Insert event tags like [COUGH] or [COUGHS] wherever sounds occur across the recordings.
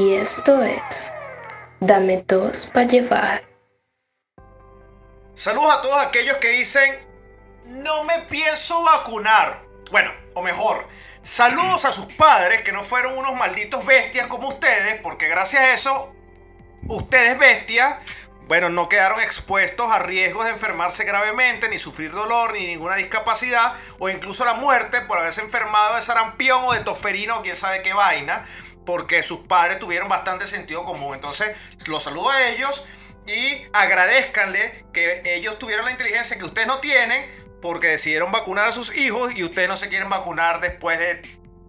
Y esto es Dame dos para llevar. Saludos a todos aquellos que dicen, no me pienso vacunar. Bueno, o mejor, saludos a sus padres que no fueron unos malditos bestias como ustedes, porque gracias a eso, ustedes bestias, bueno, no quedaron expuestos a riesgos de enfermarse gravemente, ni sufrir dolor, ni ninguna discapacidad, o incluso la muerte por haberse enfermado de sarampión o de tosferino o quién sabe qué vaina, porque sus padres tuvieron bastante sentido común. Entonces, los saludo a ellos y agradezcanle que ellos tuvieron la inteligencia que ustedes no tienen porque decidieron vacunar a sus hijos y ustedes no se quieren vacunar después de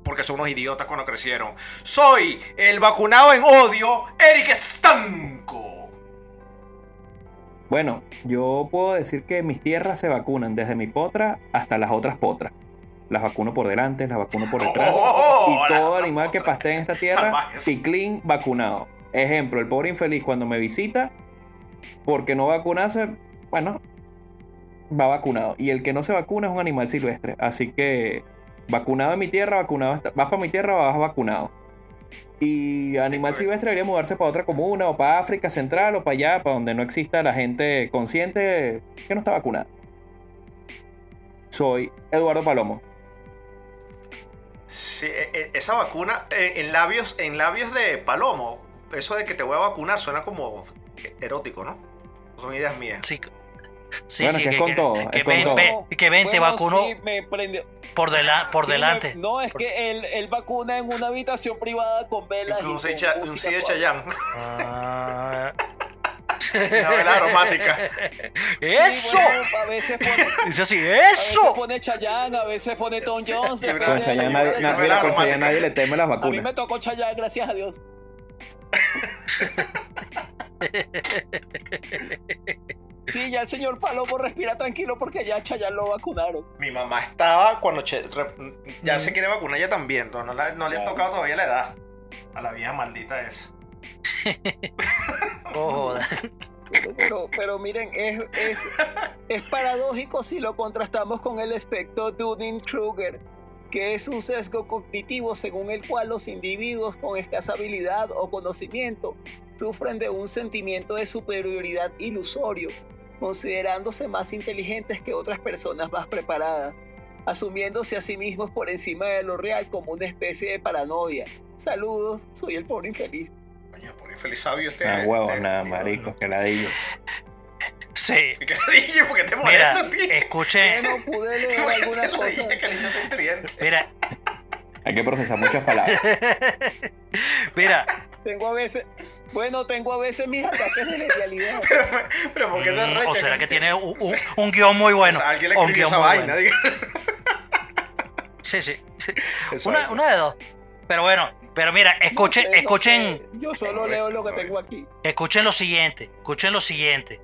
porque son unos idiotas cuando crecieron. Soy el vacunado en odio, Eric Estanco. Bueno, yo puedo decir que mis tierras se vacunan desde mi potra hasta las otras potras. Las vacuno por delante, las vacuno por [LAUGHS] detrás. Oh, y todo animal que pastee en esta tierra, ciclín vacunado. Ejemplo, el pobre infeliz cuando me visita, porque no vacunarse, bueno, va vacunado. Y el que no se vacuna es un animal silvestre. Así que, vacunado en mi tierra, vacunado. hasta- Vas para mi tierra, vas vacunado. Y animal silvestre debería mudarse para otra comuna, o para África Central, o para allá, para donde no exista la gente consciente que no está vacunada. Soy Eduardo Palomo. Sí, e- e- esa vacuna eh, en labios, en labios de palomo, eso de que te voy a vacunar suena como erótico, ¿no? Son ideas mías. Sí, sí, Bueno, sí, que es con todo, que es con ven, todo. que ven, te vacuno sí, me prendió. por, dela- por Sí, me- delante. no, es que él, él vacuna en una habitación privada con velas. y Un con un. Chayanne, Ah. [LAUGHS] [LAUGHS] una vela aromática. [LAUGHS] Sí, ¡Eso! bueno, a veces pone, [LAUGHS] Dice así, a veces ¡eso! pone Chayanne, a veces pone Tom Jones. Con Chayanne nadie, le teme las A mí vacunas. me tocó Chayanne, gracias a Dios. Sí, ya el señor Palomo respira tranquilo porque ya a Chayanne lo vacunaron. Mi mamá estaba cuando che- re- ya se quiere vacunar ella también, pero no, la- no le ha Claro. tocado todavía la edad. A la vieja maldita esa. [LAUGHS] Oh. Pero, pero miren, es, es, es paradójico si lo contrastamos con el efecto Dunning-Kruger, que es un sesgo cognitivo según el cual los individuos con escasa habilidad o conocimiento sufren de un sentimiento de superioridad ilusorio, considerándose más inteligentes que otras personas más preparadas, asumiéndose a sí mismos por encima de lo real como una especie de paranoia. Saludos, soy el pobre infeliz. Coño, por infeliz sabio este. Ah, huevos, este- nada, este- marico, que la digo. Sí. ¿Y qué le dije? ¿Por qué te Mira, molesta, tío? escuchen, [LAUGHS] Bueno, pude leer ¿Por qué te algunas lo cosas. dije que es inteligente? mira, Hay que procesar muchas palabras. [LAUGHS] mira, Tengo a veces, bueno, tengo a veces mis ataques de genialidad. [LAUGHS] Pero, pero ¿por qué se mm, recha? o será que tiene un, un- un guion muy bueno. O sea, alguien le un escribió guion esa muy vaina. bueno. diga. Sí, sí. sí. Una, una de dos. Pero bueno, pero mira, escuchen, No sé, no escuchen, sé. Yo solo leo lo que tengo aquí. escuchen lo siguiente, escuchen lo siguiente.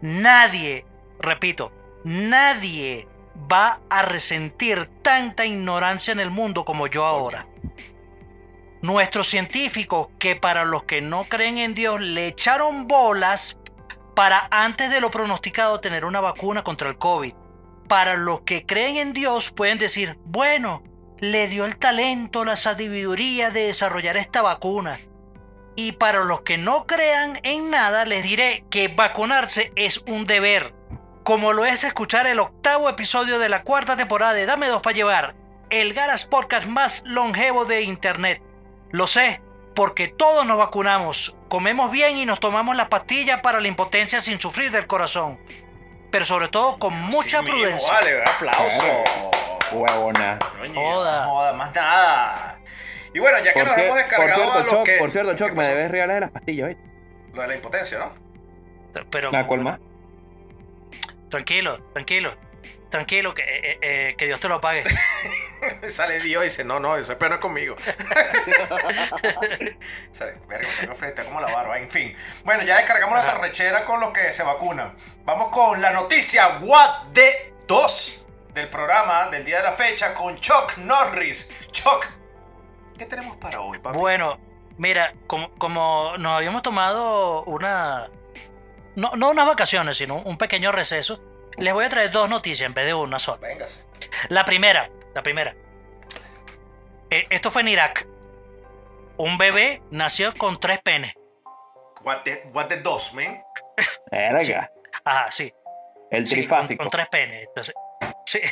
Nadie, repito, nadie va a resentir tanta ignorancia en el mundo como yo ahora. Nuestros científicos, que para los que no creen en Dios le echaron bolas para antes de lo pronosticado tener una vacuna contra el COVID. Para los que creen en Dios pueden decir, bueno, le dio el talento, la sabiduría de desarrollar esta vacuna. Y para los que no crean en nada, les diré que vacunarse es un deber. Como lo es escuchar el octavo episodio de la cuarta temporada de Dame dos para llevar, el Garas Podcast más longevo de Internet. Lo sé, porque todos nos vacunamos, comemos bien y nos tomamos las pastillas para la impotencia sin sufrir del corazón. Pero sobre todo con mucha Sí mismo, prudencia. Vale, aplauso. Huevona. Joda. No joda, más nada. Y bueno, ya que Por, nos hemos por descargado cierto, a los Choc, que. por cierto, Choc, ¿Qué me debes reales de las pastillas, ¿viste? Lo de la impotencia, ¿no? Pero ¿A cuál más? tranquilo, tranquilo, tranquilo, que, eh, eh, que Dios te lo pague. [LAUGHS] Sale Dios y dice, no, no, eso es conmigo. [LAUGHS] Sale, verga, tengo fe, está como la barba, en fin. Bueno, ya descargamos nuestra rechera con los que se vacunan. Vamos con la noticia What de 2 del programa del día de la fecha con Chuck Norris. Chuck, ¿qué tenemos para hoy, papi? Bueno, mira, como, como nos habíamos tomado una... No, no unas vacaciones, sino un pequeño receso, les voy a traer dos noticias en vez de una sola. Véngase. La primera, la primera. Eh, esto fue en Irak. un bebé nació con tres penes. What the, what the dos, man? Verga. Ajá, sí. El sí, con, trifásico. con tres penes. Entonces, sí, [LAUGHS]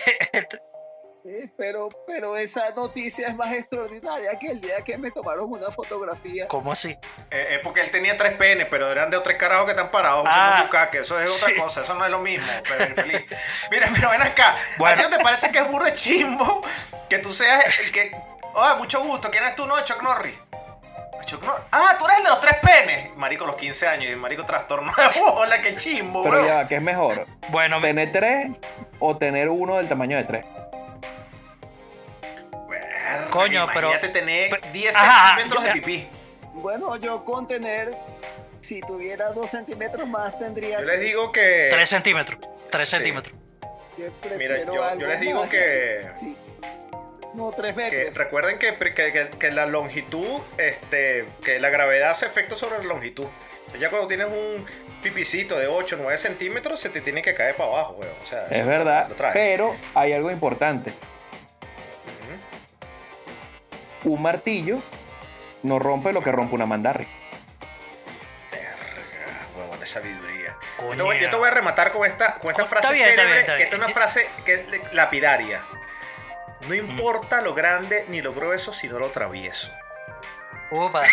Eh, Pero, pero esa noticia es más extraordinaria que el día que me tomaron una fotografía. ¿Cómo así? Eh, es porque él tenía tres penes, pero eran de tres carajos que están parados Ah. bucaque. Eso es otra Sí. cosa, eso no es lo mismo. Pero infeliz. Mira, pero ven acá. ¿A ti no te parece que es burro de chimbo que tú seas el que. Oh, mucho gusto. ¿Quién eres tú, no? Chuck Norris. Chuck Norris. Ah, tú eres el de los tres penes. Marico, los 15 años. Y marico, trastorno de bola, qué chimbo, Pero bro. ya, ¿qué es mejor? Bueno, me- ¿Tener tres o tener uno del tamaño de tres? Verga, Coño, pero- Imagínate tener pero- 10 Ajá, centímetros ya. de pipí. Bueno, yo con tener, si tuviera dos centímetros más, tendría Yo les digo que. tres centímetros. Tres Sí. centímetros. que Mira, yo- les digo más. que- Sí. No, tres Que metros. recuerden que, que- que- que la longitud, este, que la gravedad hace efecto sobre la longitud. Ya cuando tienes un pipicito de 8 o 9 centímetros, se te tiene que caer para abajo, weón. O sea, Es eso verdad, pero hay algo importante. Un martillo no rompe lo que rompe una mandarria. Ah, huevón de sabiduría. Yo te, voy, yo te voy a rematar con esta, con esta frase bien, está célebre, bien, está que esta es una frase que es lapidaria. No importa lo grande ni lo grueso, sino lo travieso. Upa. [LAUGHS]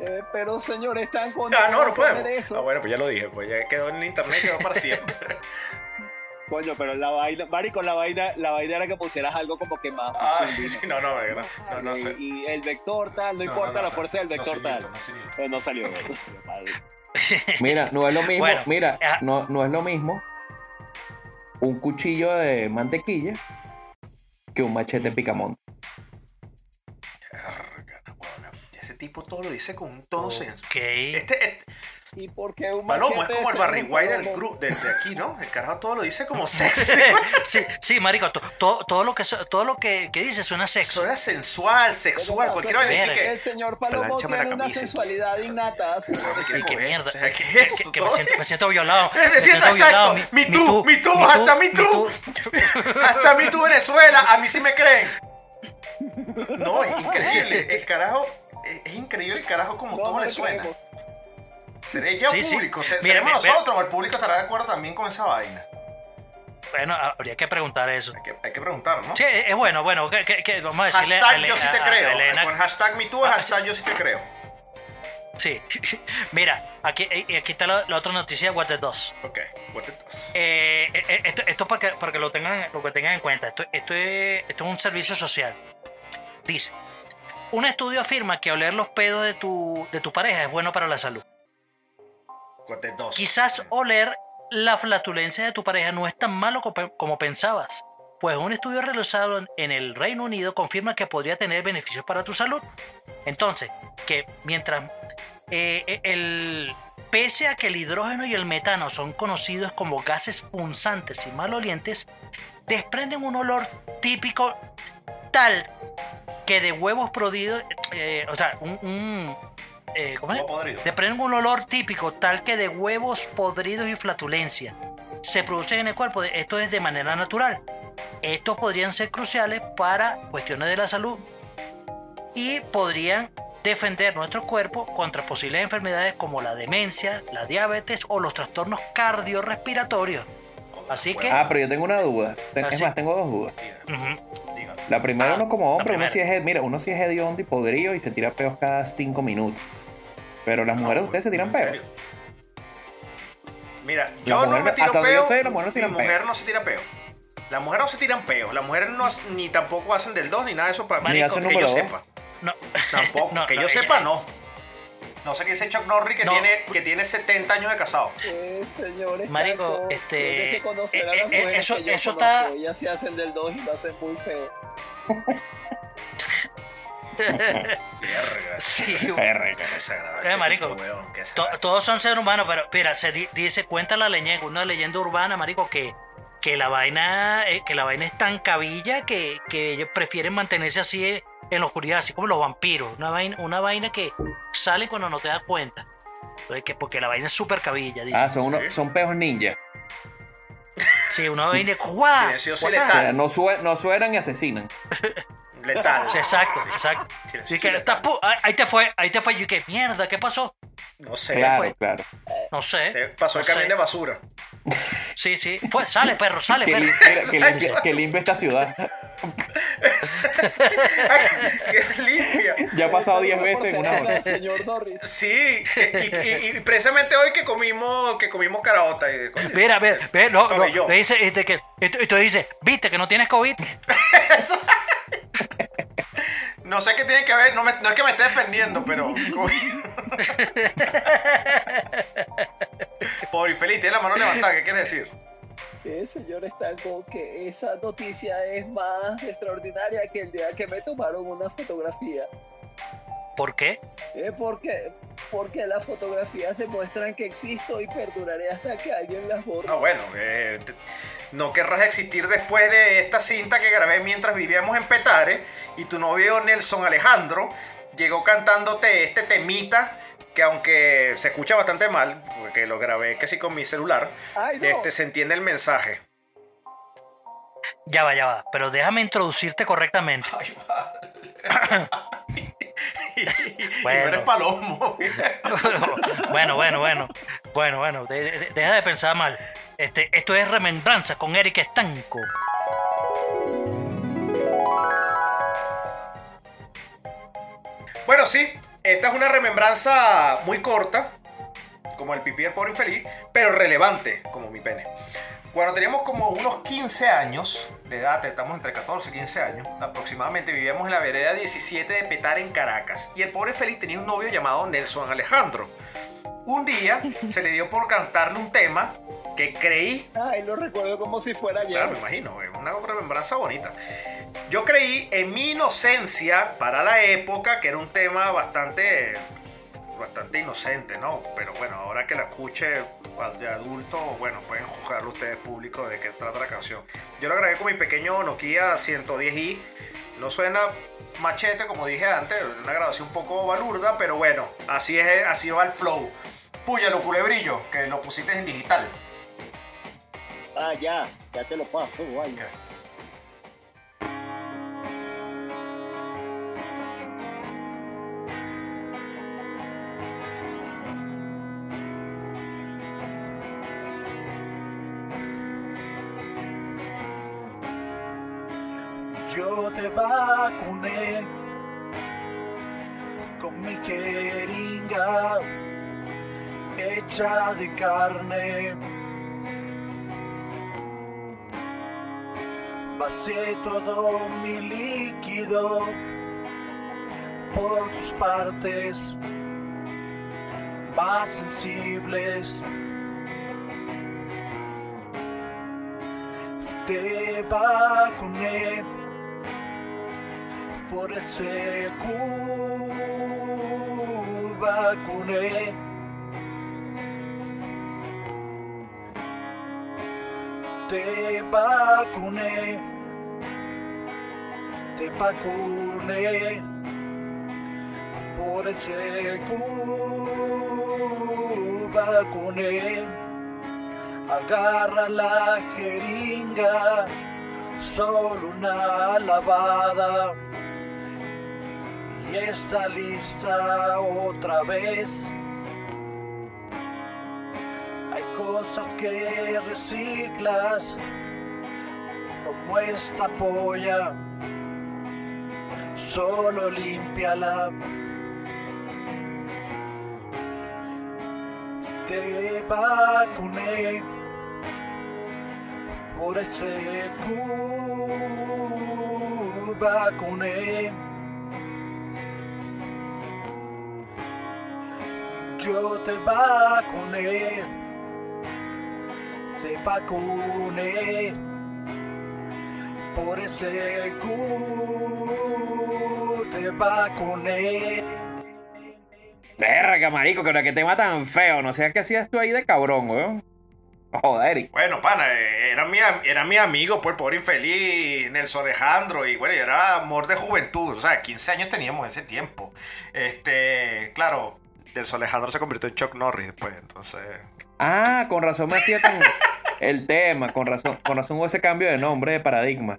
Eh, pero señores, están con Ah, no, no podemos. eso. Ah, bueno, pues ya lo dije, pues ya quedó en el internet, quedó para siempre. [LAUGHS] Coño, pero la vaina, marico, la vaina, la vaina era que pusieras algo como que más. Ah, sí, sí, no, no, no, no, no y, sé. y el vector tal, no, No, importa no, no, la fuerza del vector no, tal. no. Eh, no salió, no salió, [LAUGHS] madre. Mira, no es lo mismo, Bueno, mira, no, no es lo mismo un cuchillo de mantequilla que un machete picamonte. Ese tipo todo lo dice con un tono senso. Ok. Este, este- ¿Y por qué un Palomo es como el Barry White del puede- grupo de, de aquí, ¿no? El carajo todo lo dice como [LAUGHS] sexy. sí, sí, marico, to- todo, todo lo que so- todo lo que, que dice suena sexo. Suena sensual, sexual, cualquier vaina Verga. que. El señor Palomo la tiene una camisa. sensualidad innata. señor. ¿Qué Y qué mierda. O sea, ¿qué que, es que- esto? que me, siento, me siento violado. [LAUGHS] Me siento exacto. Me too, me too, hasta me too. Hasta mí tú, Venezuela, a mí sí me creen. No, es increíble. El carajo, es, es increíble el carajo como No, todo le suena. creemos. ¿Seré yo Sí, sí. público? ¿Se- Mira, ¿Seremos mira, nosotros o el público estará de acuerdo también con esa vaina? Bueno, habría que preguntar eso. Hay que, hay que preguntar, ¿no? Sí, es bueno, bueno, que, que- que vamos a decirle Hashtag yo sí te a- a creo. Elena. Con hashtag me too, Ah, hashtag yo sí te creo. Sí. [LAUGHS] Mira, aquí, aquí está la, la otra noticia de What the 2. Ok, what the does. Eh, eh, eh, esto, esto para que, para que lo tengan, lo que tengan en cuenta. Esto, esto, es, esto es un servicio social. Dice, un estudio afirma que oler los pedos de tu, de tu pareja es bueno para la salud. Quizás oler la flatulencia de tu pareja no es tan malo como, pensabas, pues un estudio realizado en- el Reino Unido confirma que podría tener beneficios para tu salud. Entonces, que mientras eh, eh, el pese a que el hidrógeno y el metano son conocidos como gases punzantes y malolientes, desprenden un olor típico tal que de huevos producidos, eh, o sea, un, un, eh, ¿cómo es? Desprenden un olor típico tal que de huevos podridos y flatulencia. Se producen en el cuerpo, de- esto es de manera natural. Estos podrían ser cruciales para cuestiones de la salud y podrían defender nuestro cuerpo contra posibles enfermedades como la demencia, la diabetes o los trastornos cardiorrespiratorios. Así que, Ah, pero yo tengo una duda. Ten- Es más, tengo dos dudas. La primera, Ah, uno como hombre, uno sí es, mira, uno sí es hediondo y podrido y se tira peos cada cinco minutos. Pero las mujeres, ustedes se tiran ¿En peos. Mira, La yo no me tiro peo. sé, las mujeres no mi tiran mujer peo. no se tira peo. Las mujeres no se tiran peo. Las mujeres no, ni tampoco hacen del 2 ni nada de eso para Ni Marico, hacen que yo dos. sepa. no, Tampoco. [LAUGHS] No, que no, yo ella- sepa, no. No sé qué dice Chuck Norris que, No. tiene, que tiene 70 años de casado. Eh, señores, Marico, tanto, este, tienes que conocer a eh, las eh, mujeres eso- que yo eso conozco. está- Ellas se hacen del 2 y lo hacen muy feo. [LAUGHS] Sí, Eh, marico, tipo, weón, qué To- desagradable. todos son seres humanos, pero mira, se di- dice, cuenta la leyenda, una leyenda urbana, marico, que, que la vaina, eh, que la vaina es tan cabilla que, que ellos prefieren mantenerse así en, en la oscuridad, así como los vampiros. Una vaina, una vaina que sale cuando no te das cuenta. Entonces, que- porque la vaina es súper cabilla, dice. Ah, son, unos, Sí. son peos ninja. Sí, una vaina ¡guau! No, sue- no suenan y asesinan. [LAUGHS] letal. Sí, exacto, exacto. Sí, que, letal. ahí- te fue, ahí te fue. Y que mierda, ¿qué pasó? No sé. Claro, fue? claro. No sé. Eh, Pasó el no camión de basura. Sí, sí. Fue, sale, perro, sale, Que, perro. lim- mira, que limpia, que limpia esta ciudad. Que limpia. Ya ha pasado 10 Por veces en una hora. el señor Norris. Sí, y, y- y precisamente hoy que comimos, que comimos caraota. Y, coño, Mira, ve, ve, no, No, y te dice, y te, que, y tú y tú dices, viste que no tienes COVID. No sé qué tiene que ver, no, me- no es que me esté defendiendo, pero. [LAUGHS] Pobre infeliz, tiene la mano levantada, ¿qué quiere decir? El señor está con que esa noticia es más extraordinaria que el día que me tomaron una fotografía. ¿Por qué? Eh, porque, porque las fotografías demuestran que existo y perduraré hasta que alguien las borre. No, bueno, eh, te- no querrás existir después de esta cinta que grabé mientras vivíamos en Petare y tu novio Nelson Alejandro llegó cantándote este temita que aunque se escucha bastante mal, porque lo grabé que sí con mi celular, Ay, no. este, se entiende el mensaje. Ya va, ya va. Pero déjame introducirte correctamente. Ay, [COUGHS] y Bueno. no eres palomo. [LAUGHS] bueno, bueno, bueno. Bueno, bueno. de- de- deja de pensar mal. Este, esto es Remembranza con Eric Estanco. Bueno, sí, esta es una remembranza muy corta, como el pipí del pobre infeliz, pero relevante, como mi pene. Cuando teníamos como unos 15 años de edad, estamos entre 14 y 15 años aproximadamente, vivíamos en la vereda 17 de Petar en Caracas. Y el pobre infeliz tenía un novio llamado Nelson Alejandro. Un día se le dio por cantarle un tema que creí Ay, lo recuerdo como si fuera ayer. Claro, me imagino, es una remembranza bonita. Yo creí en mi inocencia para la época que era un tema bastante bastante inocente, ¿no? Pero bueno, ahora que la escuche de adulto, bueno, pueden juzgarlo ustedes público de qué trata la canción. Yo lo grabé con mi pequeño Nokia 110i. No suena machete como dije antes, es una grabación un poco balurda, pero bueno, así es, así va el flow. Púyalo, culebrillo, que lo pusiste en digital. Ah, ya, ya te lo paso, guay. Yo te vacuné con mi jeringa hecha de carne. Vacié todo mi líquido por tus partes más sensibles. Te vacuné por el CQ vacuné. Te vacuné, te vacuné por el CQ vacuné. Agarra la jeringa, solo una lavada y está lista otra vez. Hay cosas que reciclas, como esta polla, solo límpiala. Te vacuné por ese vacuné. Yo te vacuné, te vacuné por ese Q te vacuné. Verga, marico, que que tema tan feo. No sé qué hacías tú ahí de cabrón, weón. Joder, Eric. Bueno, pana, eh, era mi, era mi amigo, pues, pobre infeliz, Nelson Alejandro, y bueno, y era amor de juventud, o sea, 15 años teníamos en ese tiempo. Este, claro, Nelson Alejandro se convirtió en Chuck Norris después, entonces... Ah, con razón me hacía tan. El tema, con razón, con razón hubo ese cambio de nombre de paradigma.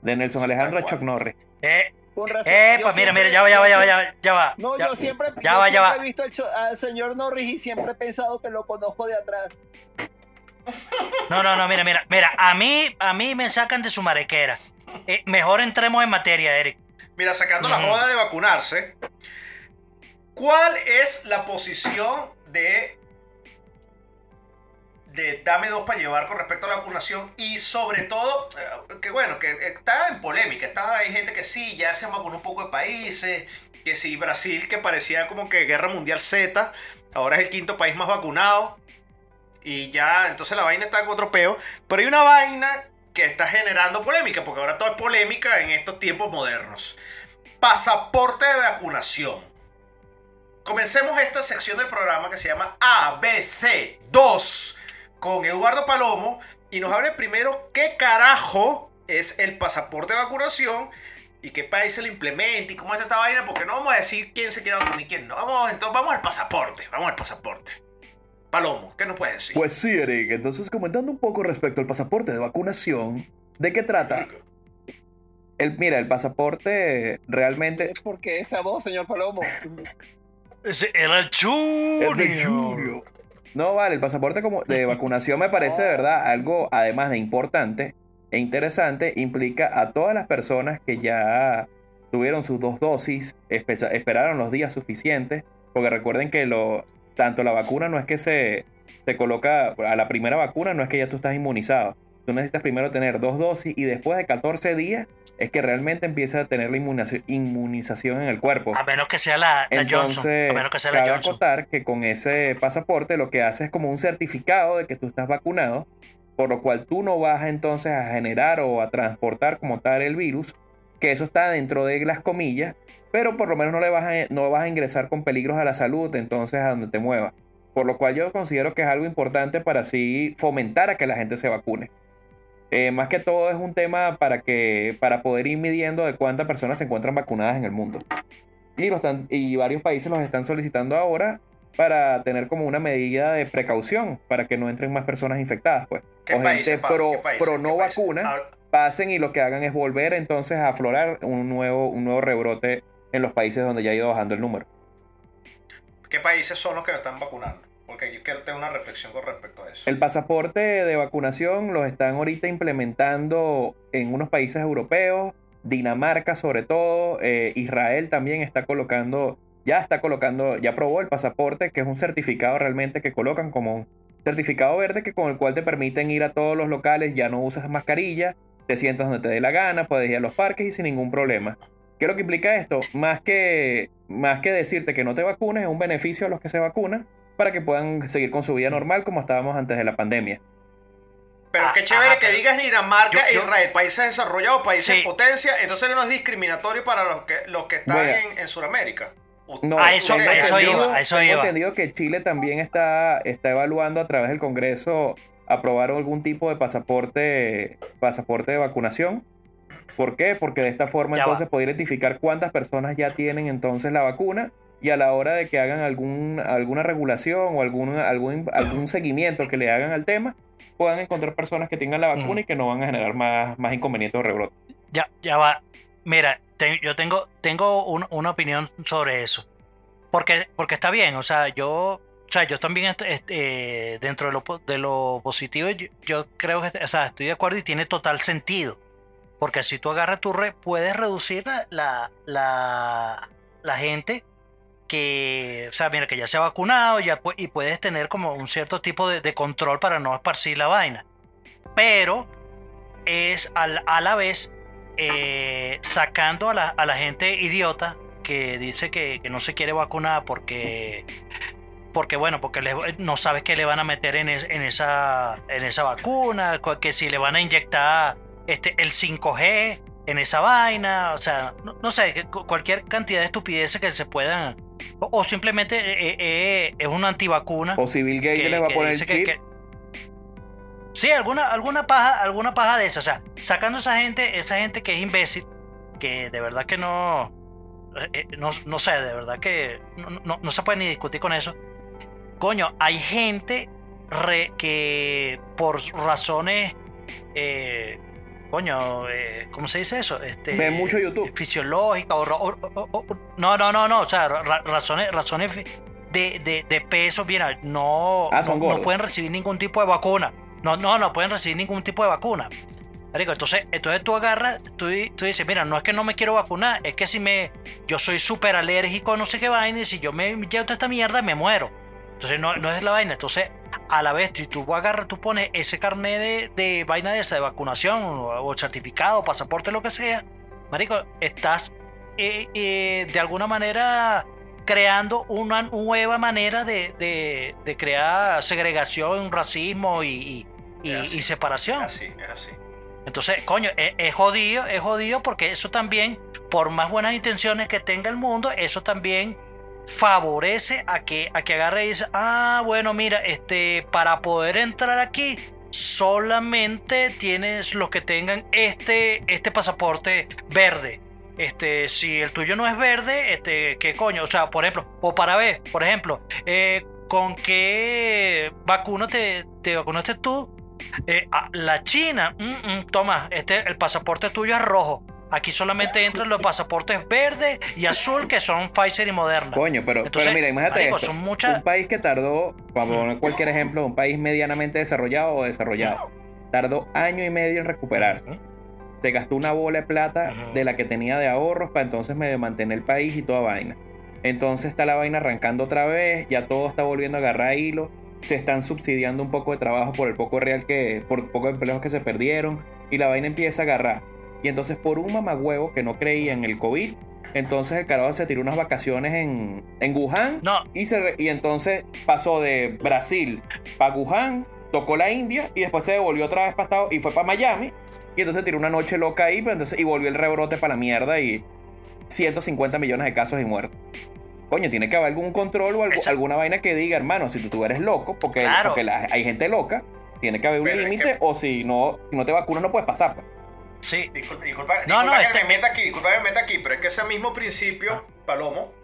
De Nelson Alejandro a Chuck. Norris. Eh, Con razón. eh, yo pues mira, mira, ya va, ya va, ya va, ya va, ya va. No, ya- yo siempre, ya yo va, ya siempre va. he visto al, señor Norris y siempre he pensado que lo conozco de atrás. No, no, no, mira, mira, mira, a mí, a mí me sacan de su marequera. Eh, mejor entremos en materia, Eric. Mira, sacando la Ujú. joda de vacunarse, ¿cuál es la posición de de dame dos para llevar con respecto a la vacunación y sobre todo eh, que bueno que está en polémica. Está hay gente que sí ya se vacunó un poco de países que sí Brasil que parecía como que guerra mundial Z ahora es el quinto país más vacunado. Y ya entonces la vaina está en otro peo. Pero hay una vaina que está generando polémica porque ahora todo es polémica en estos tiempos modernos. Pasaporte de vacunación comencemos esta sección del programa que se llama ABC2 con Eduardo Palomo y nos abre primero qué carajo es el pasaporte de vacunación y qué país se lo implementa y cómo está esta vaina, porque no vamos a decir quién se quiere vacunar y quién no. Vamos, entonces vamos al pasaporte, vamos al pasaporte. Palomo, ¿qué nos puedes decir? Pues sí, Eric. Entonces, comentando un poco respecto al pasaporte de vacunación, ¿de qué trata? El, mira, el pasaporte realmente ¿Por qué esa voz, señor Palomo? [LAUGHS] Ese Era el. Julio. No, vale, el pasaporte como de [LAUGHS] vacunación me parece de verdad algo, además de importante e interesante, implica a todas las personas que ya tuvieron sus dos dosis, espe- esperaron los días suficientes, porque recuerden que lo, tanto la vacuna no es que se, se coloca, a la primera vacuna no es que ya tú estás inmunizado. Tú necesitas primero tener dos dosis y después de 14 días es que realmente empieza a tener la inmunización, en el cuerpo. A menos que sea la, la Johnson. Entonces, A menos que sea la cabe Johnson. acotar que con ese pasaporte lo que hace es como un certificado de que tú estás vacunado, por lo cual tú no vas entonces a generar o a transportar como tal el virus, que eso está dentro de las comillas, pero por lo menos no, le vas a, no vas a ingresar con peligros a la salud entonces a donde te muevas. Por lo cual yo considero que es algo importante para así fomentar a que la gente se vacune. Eh, más que todo es un tema para que para poder ir midiendo de cuántas personas se encuentran vacunadas en el mundo. Y, lo están, y varios países los están solicitando ahora para tener como una medida de precaución para que no entren más personas infectadas, pues. ¿Qué o países, gente Pablo? pro, ¿Qué países? pro ¿Qué no vacuna Ah, pasen y lo que hagan es volver entonces a aflorar un nuevo, un nuevo rebrote en los países donde ya ha ido bajando el número. ¿Qué países son los que lo están vacunando? Porque yo quiero tener una reflexión con respecto a eso. El pasaporte de vacunación los están ahorita implementando en unos países europeos, Dinamarca sobre todo, eh, Israel también está colocando, ya está colocando, ya probó el pasaporte, que es un certificado realmente que colocan como un certificado verde que con el cual te permiten ir a todos los locales, ya no usas mascarilla, te sientas donde te dé la gana, puedes ir a los parques y sin ningún problema. ¿Qué es lo que implica esto? Más que, más que decirte que no te vacunes, es un beneficio a los que se vacunan para que puedan seguir con su vida normal como estábamos antes de la pandemia. Pero Ah, qué chévere ajá, que digas Dinamarca Yo- e yo- Israel, países desarrollados, países Sí. en potencia, entonces no es discriminatorio para los que, los que están Bueno. en, en Sudamérica. No, A eso- tengo a eso iba, a eso tengo iba. entendido que Chile también está, está evaluando a través del Congreso aprobar algún tipo de pasaporte, pasaporte de vacunación. ¿Por qué? Porque de esta forma Ya entonces puede identificar cuántas personas ya tienen entonces la vacuna y a la hora de que hagan algún, alguna regulación o algún, algún, algún seguimiento que le hagan al tema, puedan encontrar personas que tengan la vacuna Mm. y que no van a generar más, más inconvenientes o rebrotes. Ya, ya va. Mira, te- yo tengo, tengo un- una opinión sobre eso. Porque, porque está bien, o sea, yo, o sea, yo también eh, dentro de lo, de lo positivo, yo, yo creo que, o sea, estoy de acuerdo y tiene total sentido. Porque si tú agarras tu red, puedes reducir la, la, la, la gente que, o sea, mira, que ya se ha vacunado ya, y puedes tener como un cierto tipo de, control para no esparcir la vaina. Pero es al- a la vez eh, sacando a la, a la gente idiota que dice que, que no se quiere vacunar porque porque bueno porque no sabes qué le van a meter en, en esa en esa vacuna cu- que si le van a inyectar este el 5G en esa vaina o sea no, no sé cualquier cantidad de estupideces que se puedan o, o simplemente eh, eh, es una antivacuna O si Bill Gates que- les va a poner el que- Sí, alguna, alguna paja, alguna paja de esa. O sea, sacando esa gente, esa gente que es imbécil, que de verdad que no. eh, eh, no, no sé, de verdad que no, no- no se puede ni discutir con eso. Coño, hay gente re- que por razones eh, coño, eh, ¿cómo se dice eso? Este, Ve mucho YouTube. Fisiológica o, o- o- o- no, no, no, no, o sea, ra- razones, razones de, de, de peso, mira, no, Ah, no, no pueden recibir ningún tipo de vacuna. No, no, no pueden recibir ningún tipo de vacuna. Entonces, entonces tú agarras, tú, tú dices, mira, no es que no me quiero vacunar, es que si me, yo soy súper alérgico, no sé qué vaina, y si yo me llevo toda esta mierda, me muero. Entonces no, no es la vaina. Entonces, a la vez, si tú agarras, tú pones ese carnet de, de vaina de esa, de vacunación, o, o certificado, pasaporte, lo que sea, marico, estás eh, eh, de alguna manera creando una nueva manera de, de- de crear segregación, racismo y, y- y- Es así, y Es separación. así, es así. Entonces, coño, es, es jodido, es jodido porque eso también, por más buenas intenciones que tenga el mundo, eso también favorece a que, a que agarre y dice, ah, bueno, mira, este, para poder entrar aquí, solamente tienes los que tengan este, este pasaporte verde. Este, si el tuyo no es verde, este, ¿qué coño? O sea, por ejemplo, o para ver, por ejemplo, eh, ¿con qué vacuna te, te vacunaste tú? Eh, la China, mm, mm, toma, este, el pasaporte tuyo es rojo. Aquí solamente entran los pasaportes verde y azul que son Pfizer y Moderna. Coño, pero, Entonces, pero mira, imagínate marico, esto. son muchas- Un país que tardó, para poner cualquier ejemplo, un país medianamente desarrollado o desarrollado, tardó año y medio en recuperarse. Se gastó una bola de plata de la que tenía de ahorros para entonces medio mantener el país y toda vaina. Entonces está la vaina arrancando otra vez, ya todo está volviendo a agarrar hilo. Se están subsidiando un poco de trabajo por el poco real que, por poco de empleos que se perdieron. Y la vaina empieza a agarrar. Y entonces por un mamagüevo que no creía en el COVID, entonces el carajo se tiró unas vacaciones en, en Wuhan. No, Y, se re- y entonces pasó de Brasil para Wuhan, tocó la India y después se devolvió otra vez para Estados y fue para Miami. Y entonces tiró una noche loca ahí, pero entonces, y volvió el rebrote para la mierda y 150 millones de casos y muertos. Coño, tiene que haber algún control o algo- alguna vaina que diga, hermano, si tú, tú eres loco, porque, Claro. porque la- hay gente loca, tiene que haber un es límite, que- o si no, si no te vacunas no puedes pasar. Pues. Sí. Disculpa, disculpa, No, disculpa no, que este- me meta aquí, disculpa que me meta aquí, pero es que ese mismo principio, Palomo,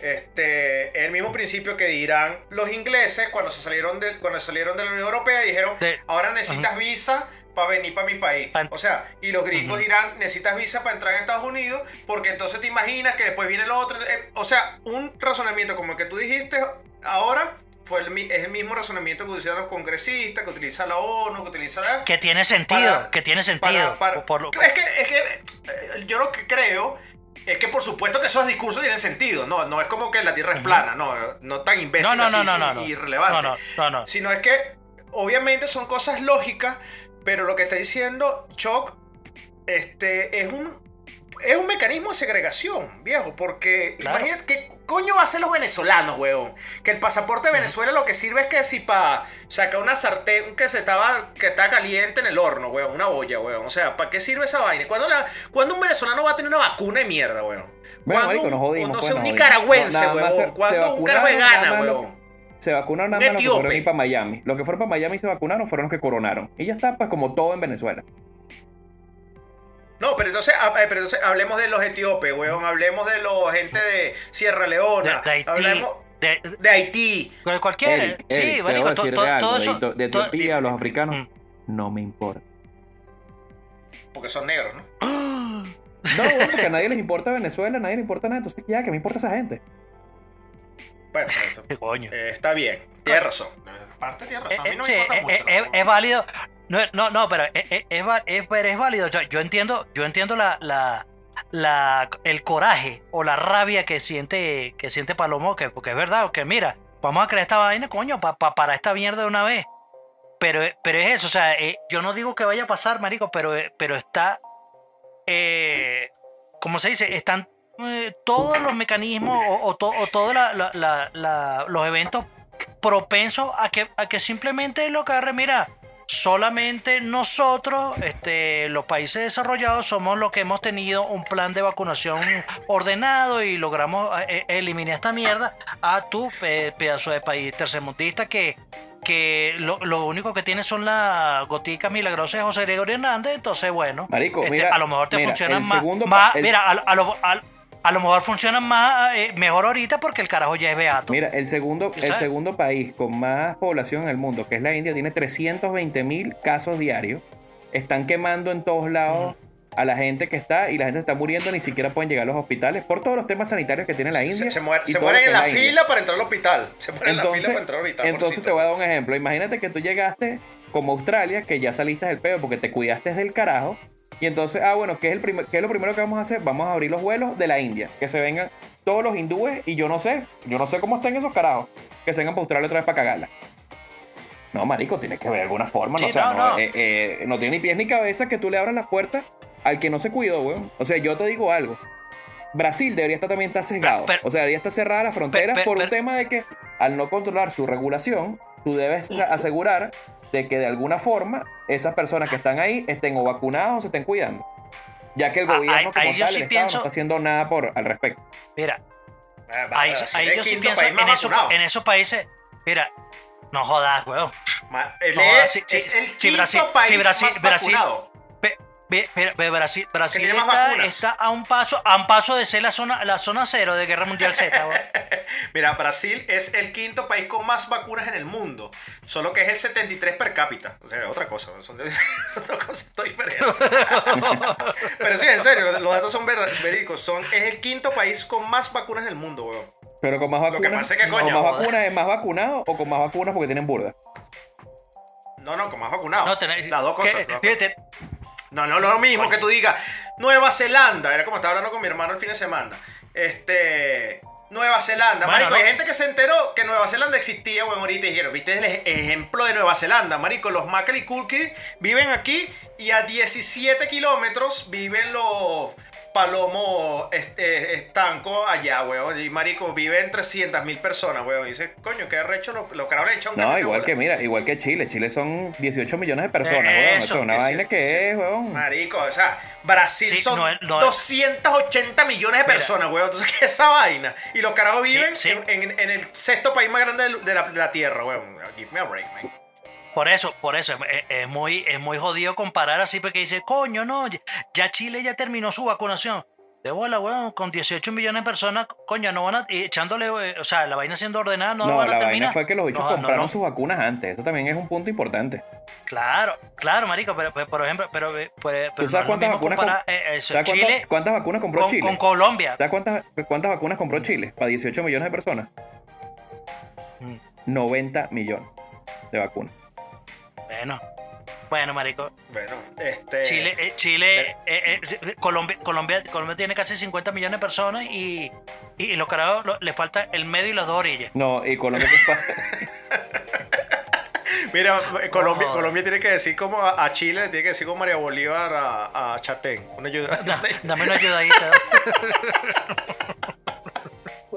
este, es el mismo principio que dirán los ingleses cuando se salieron de, cuando salieron de la Unión Europea y dijeron, De- ahora necesitas visa para venir para mi país. Pan- O sea, y los gringos dirán, necesitas visa para entrar en Estados Unidos, porque entonces te imaginas que después viene lo otro. Eh, O sea, un razonamiento como el que tú dijiste ahora fue el, es el mismo razonamiento que utilizan los congresistas, que utiliza la ONU, que utiliza la... Que tiene sentido, Para- que tiene sentido. para- para- por lo- Es que, es que eh, yo lo que creo es que por supuesto que esos discursos tienen sentido, no, no es como que la Tierra es plana, no, no tan imbécil no, no, así, no, no, sin- no, no. irrelevante, No, no, no, no. sino es que obviamente son cosas lógicas, pero lo que está diciendo Chuck este, es un es un mecanismo de segregación, viejo, porque Claro. imagínate qué coño hacen los venezolanos, weón. Que el pasaporte de Venezuela lo que sirve es que si para sacar una sartén que se estaba que está caliente en el horno, weón, una olla, weón. O sea, ¿para qué sirve esa vaina? ¿Cuándo, la, ¿cuándo un venezolano va a tener una vacuna de mierda, weón? Bueno, ¿Cuándo marico, un- nos jodimos. No pues, sé, un jodimos. nicaragüense, No, weón. ¿Cuándo un carajue nada gana, weón? Se vacunaron nada más los que fueron para Miami. Los que fueron para Miami y se vacunaron fueron los que coronaron. Y ya está, pues como todo en Venezuela. No, pero entonces, ah, eh, pero entonces hablemos de los etíopes, weón. Hablemos de los gente de Sierra De, Leona. de Haití. Hablemos De, de Haití. de cualquiera. Eric, sí, Eric, marico, de todo de eso. De Etiopía, los africanos, Mm. no me importa. Porque son negros, ¿no? [GASPS] No, porque a nadie les importa Venezuela, a nadie le importa nada. Entonces, ya, que me importa esa gente? Bueno, eso, [LAUGHS] ¿Qué coño? eh, está bien. Tienes razón. Parte tienes razón. A mí no Eh, me importa eh, mucho. eh, la es, verdad. es válido. No, no, no, pero es, es- es es- es válido. Yo, entiendo, yo entiendo la, la, la- el coraje o la rabia que siente, que siente Palomo, que, porque es verdad, que mira, vamos a crear esta vaina, coño, pa- pa- para esta mierda de una vez. Pero, pero es eso, o sea, eh, yo no digo que vaya a pasar, marico, pero, eh, pero está, eh, ¿cómo se dice? Están eh, todos los mecanismos o, o, to- todos los eventos propensos a que, a que simplemente lo que agarre, mira, solamente nosotros, este, los países desarrollados, somos los que hemos tenido un plan de vacunación ordenado y logramos eh, eh, eliminar esta mierda a tu eh, pedazo de país tercermundista que, que lo, lo único que tiene son las goticas milagrosas de José Gregorio Hernández, entonces bueno, Marico, este, mira, a lo mejor te mira, funcionan más, segundo más- pa- el- mira, a, a lo, a- a lo mejor funcionan más, eh, mejor ahorita porque el carajo ya es beato. Mira, el segundo, el ¿Sabes? segundo país con más población en el mundo, que es la India, tiene 320 mil casos diarios están quemando en todos lados a la gente que está y la gente está muriendo, ni siquiera pueden llegar a los hospitales por todos los temas sanitarios que tiene la India. Se, muer- mueren en la fila para entrar al hospital. Se mueren en la fila para entrar al hospital. entonces te voy a dar un ejemplo. Imagínate que tú llegaste como Australia, que ya saliste del pedo porque te cuidaste del carajo. Y entonces, ah, bueno, ¿qué es, el primer- qué es lo primero que vamos a hacer? Vamos a abrir los vuelos de la India. Que se vengan todos los hindúes y yo no sé, yo no sé cómo están esos carajos. Que se vengan para Australia otra vez para cagarla. No, marico, tienes que ver de alguna forma. Sí, no, o sea, no, no, no. eh, eh, no tiene ni pies ni cabeza que tú le abras las puertas al que no se cuidó, weón. O sea, yo te digo algo. Brasil debería estar también estar sesgado. Pero- o sea, debería estar cerrada las fronteras pero- por un pero- tema de que al no controlar su regulación, tú debes asegurar de que de alguna forma esas personas que están ahí estén o vacunados o se estén cuidando. Ya que el Ah, gobierno ahí- como ahí yo tal, sí el pienso- no está haciendo nada por, al respecto. Mira, va, ahí, yo sí pienso en, eso- en esos países. Mira, no jodas, weón. Ma- él No, es, es el quinto Brasil- país sí, Brasil- más Brasil- está, a un paso, a un paso de ser la zona, la zona cero de Guerra Mundial Z. weón. [LAUGHS] Mira, Brasil es el quinto país con más vacunas en el mundo. Solo que es el 73 per cápita. O sea, otra cosa. Son, [LAUGHS] son conceptos diferentes. [LAUGHS] Pero sí, en serio, los datos son ver- verídicos. Son, es el quinto país con más vacunas en el mundo, weón. Pero con más que vacunas. pasa es que, con coño, más joder. vacunas es más vacunado o con más vacunas porque tienen burda. No, no, con más vacunados. No, tenés- Las dos cosas. que- No, no, lo mismo que tú digas Nueva Zelanda. Era como estaba hablando con mi hermano el fin de semana. Este. Nueva Zelanda. Bueno, marico, no. hay gente que se enteró que Nueva Zelanda existía, bueno, ahorita dijeron, ¿viste el ej- ejemplo de Nueva Zelanda? Marico, los Macaulay Culkin viven aquí y a 17 kilómetros viven los Palomo est- eh, Estanco allá, weón. Y marico, viven 300 mil personas, weón. Y dice, coño, qué arrecho lo, lo que ahora le echan un No, igual bola. que, mira, igual que Chile. Chile son 18 millones de personas, weón. Eso es una vaina sí, que sí. es, weón. Marico, o sea, Brasil Sí, son no es- no es- 280 millones de Mira. personas, weón. Entonces, [LAUGHS] ¿qué es esa vaina? Y los carajos viven sí. En, en- en el sexto país más grande de la, de la Tierra, weón. Give me a break, man. Por eso, por eso, es, es muy, es muy jodido comparar así porque dice, coño, no, ya- Chile ya terminó su vacunación. De bola, weón, con 18 millones de personas, coño, no van a, echándole, eh, o sea, la vaina siendo ordenada, no, No, van a la terminar. vaina fue que los bichos No, compraron no. sus vacunas antes. Eso también es un punto importante. Claro, claro, marico, pero, pero, por ejemplo, pero, eh, pues, pero ¿Tú no sabes cuántas vacunas, comparar, com- eh, eso, ¿sabes cuántas- Chile cuántas vacunas compró con, Chile? con Colombia. ¿Sabes cuántas, cuántas vacunas compró Chile? Para 18 millones de personas. Mm. 90 millones de vacunas. Bueno, bueno, marico, Bueno, este. Chile, eh, Chile, eh, eh, Colombia, Colombia, Colombia tiene casi 50 millones de personas y, y, y los carajos lo- le falta el medio y las dos orillas. No, y Colombia [LAUGHS] Mira, Colombia. Colombia tiene que decir como a, a Chile, le tiene que decir como María Bolívar a, a Chatén. Una ayuda. Da- [LAUGHS] Dame una ayudadita. [LAUGHS]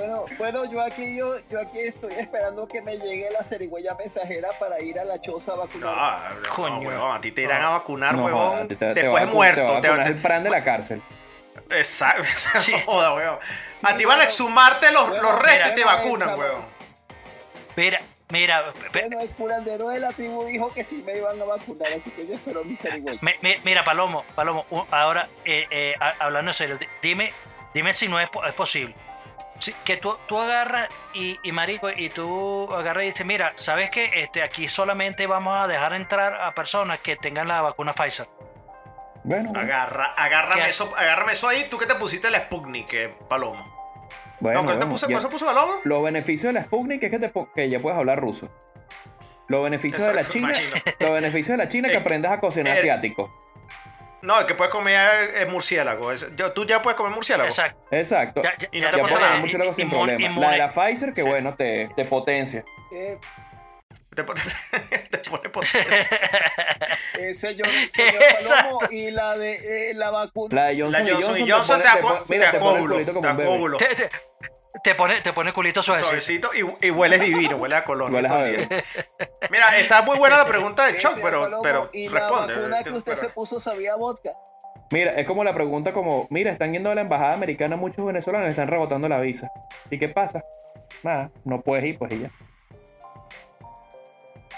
Bueno, bueno, yo aquí, yo, yo aquí estoy esperando que me llegue la cerigüeya mensajera para ir a la choza a vacunar. no, Coño. huevón, a ti te irán a vacunar, huevón. te, te- te después vacu- muerto. Te va a te- vacunar te- el plan de la cárcel. Exacto. [LAUGHS] Sí. Joda, huevón. a ti van a exhumarte los, Bueno, los restos y te vacunan, huevón. Mira, mira, Bueno, el curandero de la tribu dijo que sí me iban a vacunar, así que yo espero mi mi- mira, Palomo, Palomo, ahora, eh, eh, hablando en serio, di- dime, dime si no es, po- es posible. Que tú, tú agarras y, y marico, y tú agarras y dices, mira, ¿sabes qué? Este, aquí solamente vamos a dejar entrar a personas que tengan la vacuna Pfizer. Bueno, Agarra, agárrame ¿Qué eso, agárrame eso ahí. Tú que te pusiste la Sputnik, eh, Palomo. bueno, no, ¿cuál te puso Palomo? Los beneficios de la Sputnik es que, te que ya puedes hablar ruso. Los beneficios de la China, imagino. los beneficios de la China es que [LAUGHS] Eh, aprendas a cocinar eh, asiático. No, el que puedes comer es murciélago. Es- yo- tú ya puedes comer murciélago. Exacto. Exacto. Ya- ya- Y Ya te pasa puedes nada. comer murciélago sin problema. La de la Pfizer, que Sí. bueno, te, te potencia. Eh, Te, pone- [LAUGHS] te pone potente. [LAUGHS] eh, señor, señor. Palomo, y la de eh, la vacuna. La de Johnson, La Johnson y te Johnson te, te pone- te te pone Te. Te, te- te pone, te pone culito suave. Suavecito y, y hueles divino, huele a color. Hueles a bebé. Mira, está muy buena la pregunta de Eh, Chuck, señor pero, Palomo, pero y la responde. vacuna que usted pero- se puso sabía vodka. Mira, es como la pregunta como, mira, están yendo a la embajada americana muchos venezolanos, están rebotando la visa. ¿Y qué pasa? Nada, no puedes ir, pues y ya.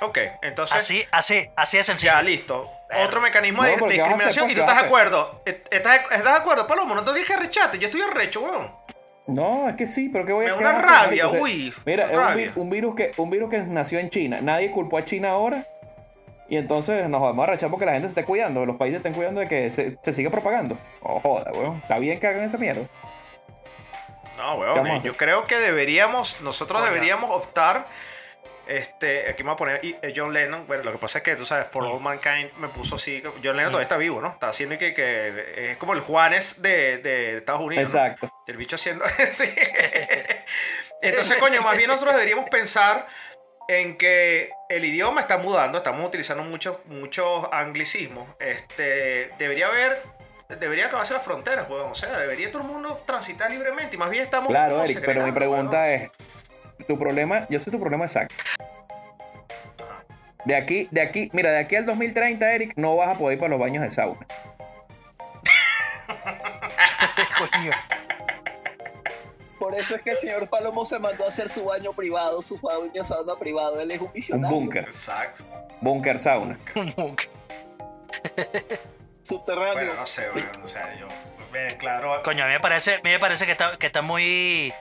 Ok, entonces. Así, así, así sencillo. Ya, listo. Otro mecanismo No, de, discriminación y tú estás de acuerdo. ¿Estás, estás de acuerdo, Palomo? No te dije rechate. Yo estoy arrecho, weón. No, es que sí, pero ¿qué voy a Me da una rabia, marico? uy, Mira, es un, virus que, un virus que nació en China. Nadie culpó a China ahora Y entonces nos vamos a rechazar porque la gente se esté cuidando, los países estén cuidando de que se, se siga propagando. Oh, joda, weón. Está bien que hagan esa mierda. No, ¿Qué weón, eh, yo creo que deberíamos, nosotros Oiga. deberíamos optar. Este, aquí me voy a poner eh, John Lennon. Bueno, lo que pasa es que tú sabes, For All Mankind me puso así. John Lennon todavía está vivo, ¿no? Está haciendo que, que es como el Juanes de, de Estados Unidos. ¿no? Exacto. El bicho haciendo. [LAUGHS] sí. [LAUGHS] Entonces, coño, más bien nosotros deberíamos pensar en que el idioma está mudando, estamos utilizando muchos, muchos anglicismos. Este, debería haber, debería acabarse las fronteras, weón. O sea, debería todo el mundo transitar libremente y más bien estamos. Claro, Eric, pero mi pregunta weón. es, tu problema, yo sé tu problema exacto. De aquí, de aquí, mira, de aquí al 2030, Eric, no vas a poder ir para los baños de sauna. [LAUGHS] Coño. Por eso es que el señor Palomo se mandó a hacer su baño privado, su baño sauna privado. Él es un Un visionario. búnker, Exacto. búnker sauna. Subterráneo. Bueno, no sé, weón. O sea, yo. Claro. Coño, a mí me parece, a mí me parece que está, que está muy.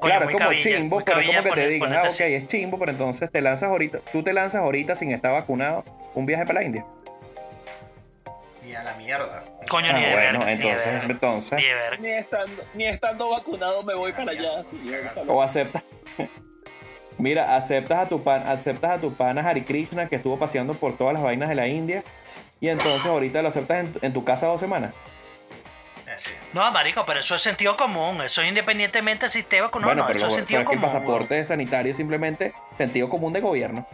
Claro, muy es como cabilla, chimbo, muy pero es como que te digan, ah, ok, así. es chimbo, pero entonces te lanzas ahorita, tú te lanzas ahorita sin estar vacunado un viaje para la India. Ni a la mierda. Coño, Ah, ni de bueno, verga, ni de entonces, verga, entonces, ni de verga. Ni estando, ni estando vacunado me voy para allá. o aceptas, [LAUGHS] mira, aceptas a tu pan, aceptas a tu pana Hari Krishna que estuvo paseando por todas las vainas de la India y entonces ahorita lo aceptas en, en tu casa dos semanas. Sí. No, marico, pero eso es sentido común. Eso es independientemente si esté vacunado bueno, no. Eso es lo- sentido pero es que el común. pasaporte sanitario es simplemente sentido común de gobierno.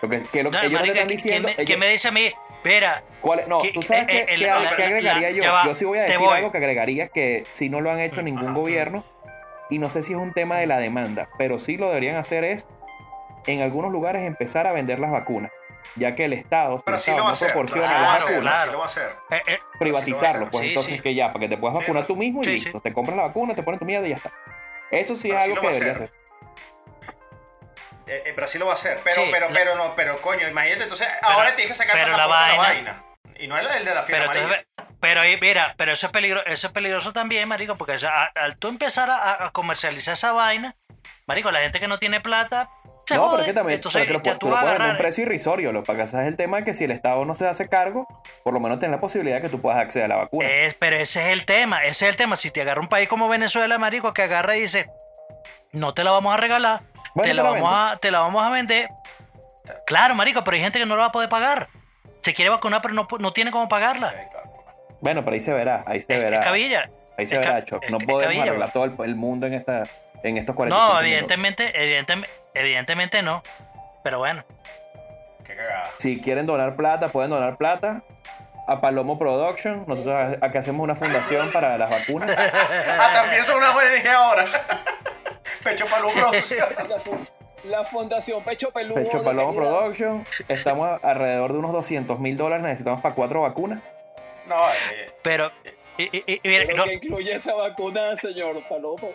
Lo que, que lo que No, ellos marica, están ¿quién diciendo. me, ellos- quién me dice a mí? Mira, ¿Cuál es? No, que- tú sabes qué, qué- la- qué la- agregaría la- yo. va, yo sí voy a decir voy. algo que agregaría que si no lo han hecho ningún gobierno, y no sé si es un tema de la demanda, pero sí lo deberían hacer es en algunos lugares empezar a vender las vacunas, ya que el Estado, Pero el sí Estado lo va a no hacer. Pero proporciona sí lo va a las hacer. vacunas, claro. Sí lo va a hacer. eh, eh, privatizarlo, pues Sí, entonces sí. que ya, para que te puedas vacunar tú mismo y Sí, listo, sí. te compras la vacuna, te pones tu mierda y ya está. Eso sí Pero es algo lo que va a debería hacer. hacer. Eh, eh, Brasil lo va a hacer. Pero, Sí, pero, la- pero no, pero coño, imagínate, entonces ahora tienes que sacar pero la de la vaina- vaina. Y no el, el de la fiebre Pero, amarilla. pero mira, pero eso es, peligro, eso es peligroso también, marico, porque al tú empezar a, a comercializar esa vaina, marico, la gente que no tiene plata, se No, jode. pero es que también Entonces, pero que lo, ya pu- tú lo vas a puedes vender a un agarrar... precio irrisorio. Lo que pasa es el tema de que si el Estado no se hace cargo, por lo menos ten la posibilidad de que tú puedas acceder a la vacuna. Es- pero ese es el tema, ese es el tema. Si te agarra un país como Venezuela, marico, que agarra y dice, no te la vamos a regalar, Bueno, te, la vamos a, te la vamos a vender. Claro, marico, pero hay gente que no la va a poder pagar. Se quiere vacunar, pero no, no tiene cómo pagarla. Bueno, pero ahí se verá, ahí se Es, verá. es cabilla. ahí se verá, Choc. No podemos cabilla, arreglar bro. todo el, el mundo en, esta, en estos 45 No, minutos. evidentemente, evidentemente, evidentemente no. Pero bueno. Qué cagada. Si quieren donar plata, pueden donar plata a Palomo Production. Nosotros a- aquí hacemos una fundación para las vacunas. [LAUGHS] Ah, también son una ONG ahora. Pecho para los producción. La, fu- la Fundación Pecho Peludo. Pecho Palomo. Production. Estamos alrededor de unos 200 mil dólares. Necesitamos para cuatro vacunas. No, eh, Pero, no, que incluye esa vacuna, señor Palomo.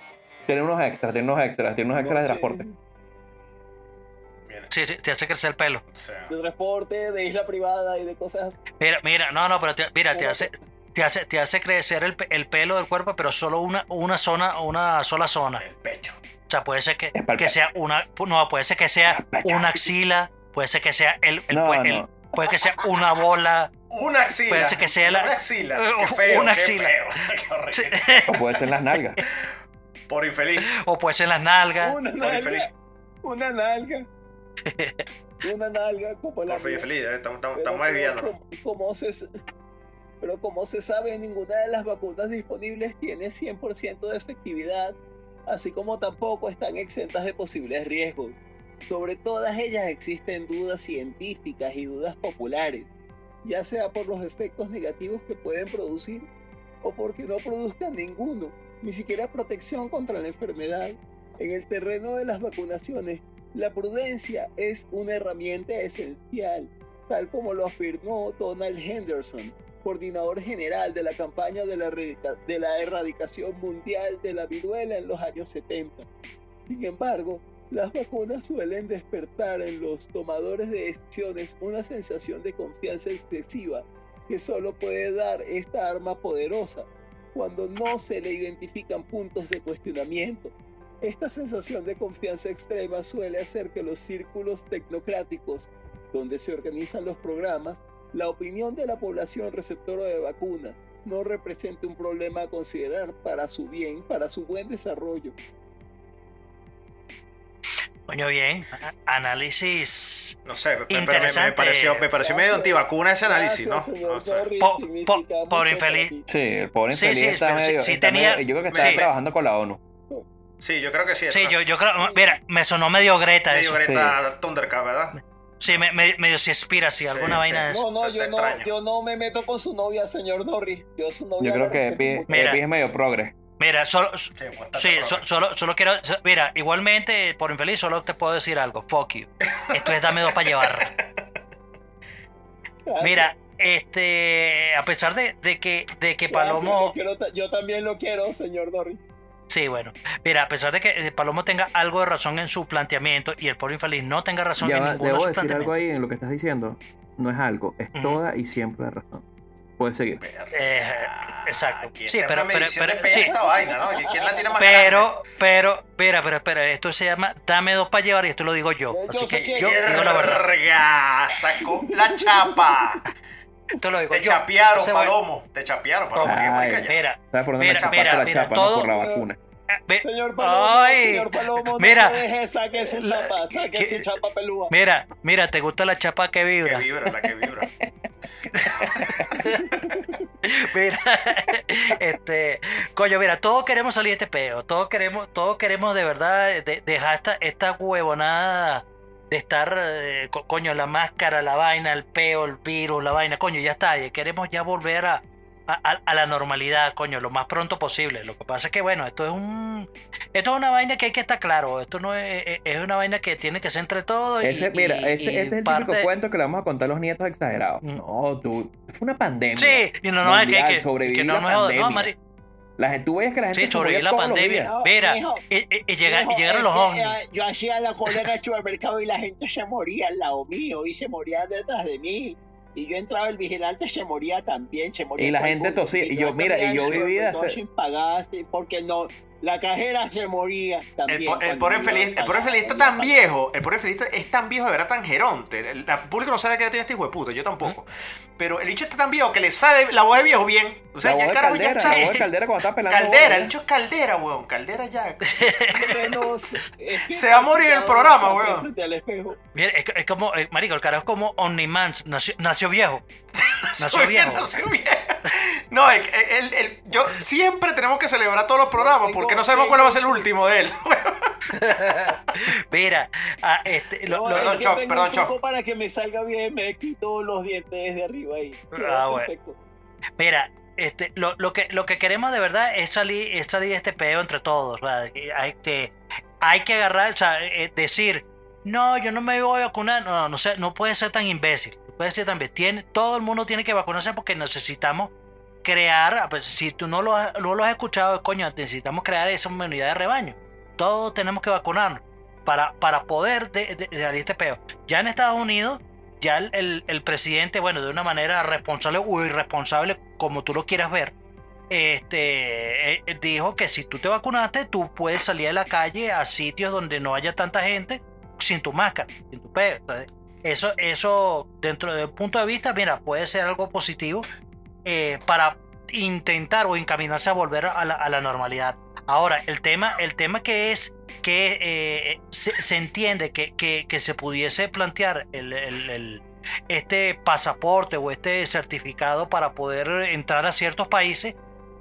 Tienen unos extras, tienen unos extras, tienen unos extras de transporte. sí, sí, te hace crecer el pelo. De transporte, de isla privada y de cosas así. Mira, mira, no, no, pero te, mira, te hace, te hace, te hace crecer el, el pelo del cuerpo, pero solo una, una zona, una sola zona. el pecho. O sea, puede ser que, que sea una, no, puede ser que sea una axila, puede ser que sea el, el- No, el- no. puede que sea una bola. Una axila. Puede ser que sea la- Una axila. [LAUGHS] Qué feo, una qué axila. feo. [LAUGHS] Qué horrible. O puede ser las nalgas. [LAUGHS] Por infeliz. O puede ser las nalgas. Una Por infeliz. nalga. Una nalga. [LAUGHS] Una nalga como la. Por infeliz. eh, Estamos, como, como se, pero como se sabe, ninguna de las vacunas disponibles tiene 100% de efectividad, así como tampoco están exentas de posibles riesgos. Sobre todas ellas existen dudas científicas y dudas populares, ya sea por los efectos negativos que pueden producir o porque no produzcan ninguno, ni siquiera protección contra la enfermedad. En el terreno de las vacunaciones, la prudencia es una herramienta esencial tal como lo afirmó Donald Henderson, coordinador general de la campaña de la, erradicación mundial de la viruela en los años 70. Sin embargo, las vacunas suelen despertar en los tomadores de decisiones una sensación de confianza excesiva que solo puede dar esta arma poderosa cuando no se le identifican puntos de cuestionamiento. Esta sensación de confianza extrema suele hacer que los círculos tecnocráticos donde se organizan los programas, la opinión de la población receptora de vacunas no representa un problema a considerar para su bien, para su buen desarrollo. Coño, bien. Análisis. No sé, me, me- me- me Interesante. pareció, me pareció medio antivacuna ese análisis, ¿no? No sé. Po- po- pobre infeliz. Sí, el pobre Sí, infeliz sí, está pero sí- medio, sí está tenía- medio- yo creo que está sí. trabajando con la ONU. Sí, yo creo que sí. Sí, yo, yo creo. Mira, me sonó medio Greta medio eso. Greta Thundercat, ¿verdad? Sí, me- me- medio si expira, sí, alguna sí. vaina de eso. No, no, yo no, yo no me meto con su novia, señor Norris. Yo su novia Yo creo que Epi. Epi es medio progre. Mira, solo. Sí, solo, solo quiero. so- Mira, igualmente, por infeliz, solo te puedo decir algo. Fuck you. Esto es dame dos para llevar. [LAUGHS] Mira, este. A pesar de, de que, de que Palomo. quiero yo también lo quiero, señor Norris. Sí, bueno. Mira, a pesar de que eh, Palomo tenga algo de razón en su planteamiento y el pobre infeliz no tenga razón Ya en va, ninguno debo de sus decir algo planteamientos. ahí en lo que estás diciendo. No es algo, es toda y siempre la razón. Puedes seguir. Eh, exacto. Sí, pero- pero- pero- de pena sí. esta vaina, ¿no? ¿Quién la tiene más grande? Pero, pero, mira, pero, pero, esto se llama dame dos para llevar y esto lo digo yo. Hecho, Así que que- yo digo la verdad. Sacó la chapa. Esto lo digo Te yo. chapearon, Entonces, palomo. Te chapearon, palomo. Ay. Mira, ¿Sabes por dónde Mira, mira, mira, todo- por la vacuna. Ve- Señor Palomo, Ay, señor Palomo, mira. no se deje, saque su La- chapa, saque que- su chapa pelúa. mira, mira, ¿te gusta la chapa que Que vibra? vibra, la que vibra. [LAUGHS] Mira, este, coño, mira, todos queremos salir de este peo, todos queremos, todos queremos de verdad de- dejar esta, esta huevonada de estar, eh, co- coño, la máscara, la vaina, el peo, el virus, la vaina, coño, ya está, ya queremos ya volver a, a, a- la normalidad, coño, lo más pronto posible. Lo que pasa es que, bueno, esto es un, esto es una vaina que hay que estar claro, esto no es, es- una vaina que tiene que ser entre todos. y- Ese, mira, y- este, y este es el parte- típico cuento que le vamos a contar a los nietos exagerados. Mm. No, tú, fue una pandemia. Sí, y no, no, es que, mundial, que, sobrevivir que no, la no joda, no, pandemia. Mari- La gente, tú veías que la gente Sí, moría la pandemia. No, Mira, mijo, y, y- y llega- y llegaron los ovnis. eh, yo hacía la cola en el supermercado y la gente se moría al lado mío y se moría detrás de mí. Y yo entraba, el vigilante se moría también, se moría Y la gente tosía, y yo, mira, y yo vivía sí, porque no, la cajera se moría El, también. el cuando pobre yo infeliz, el pobre infeliz está tan viejo, el pobre infeliz es tan viejo de verdad tan geronte. El, la- el público no sabe qué edad tiene este hijo de puta, yo tampoco. Pero el bicho está tan viejo que le sale la voz de viejo bien. O sea, la ya voz el carajo ya caldera, está- la voz de caldera cuando estaba pelando. Caldera, bolas. el bicho es caldera, weón. Caldera ya. [LAUGHS] Que Se va a morir el programa, weón. Mira, es, es como, eh, marico, el carajo es como Omnimans, nació, nació viejo. [LAUGHS] Nació viejo. nació viejo. No, el- el- el- yo siempre tenemos que celebrar todos los programas porque no sabemos cuál va a ser el último de él. [LAUGHS] Mira, ah, este, lo- No, lo- Choc, perdón, Choc. Para que me salga bien, me quito los dientes de arriba ahí. Ah, bueno. perfecto. mira, este, lo, lo que, lo que queremos de verdad es salir, es salir de este peo entre todos. Hay que, hay que agarrar, o sea, eh, decir, no, yo no me voy a vacunar. No, no, sé, no puede ser tan imbécil. Ser tan imbécil. Tiene, todo el mundo tiene que vacunarse porque necesitamos crear, ah, pues, si tú no lo, has, no lo has escuchado, coño, necesitamos crear esa inmunidad de rebaño. Todos tenemos que vacunarnos para, para poder de, de- salir este peo. Ya en Estados Unidos, ya el, el- presidente, bueno, de una manera responsable o irresponsable, como tú lo quieras ver, este, eh, eh, dijo que si tú te vacunaste, tú puedes salir a la calle a sitios donde no haya tanta gente sin tu máscara, sin tu peo. Entonces, Eso, eso, dentro del punto de vista, mira, puede ser algo positivo eh, para intentar o encaminarse a volver a la, a la normalidad. Ahora, el tema, el tema que es que eh, se, entiende que, que- se pudiese plantear el, el- este pasaporte o este certificado para poder entrar a ciertos países,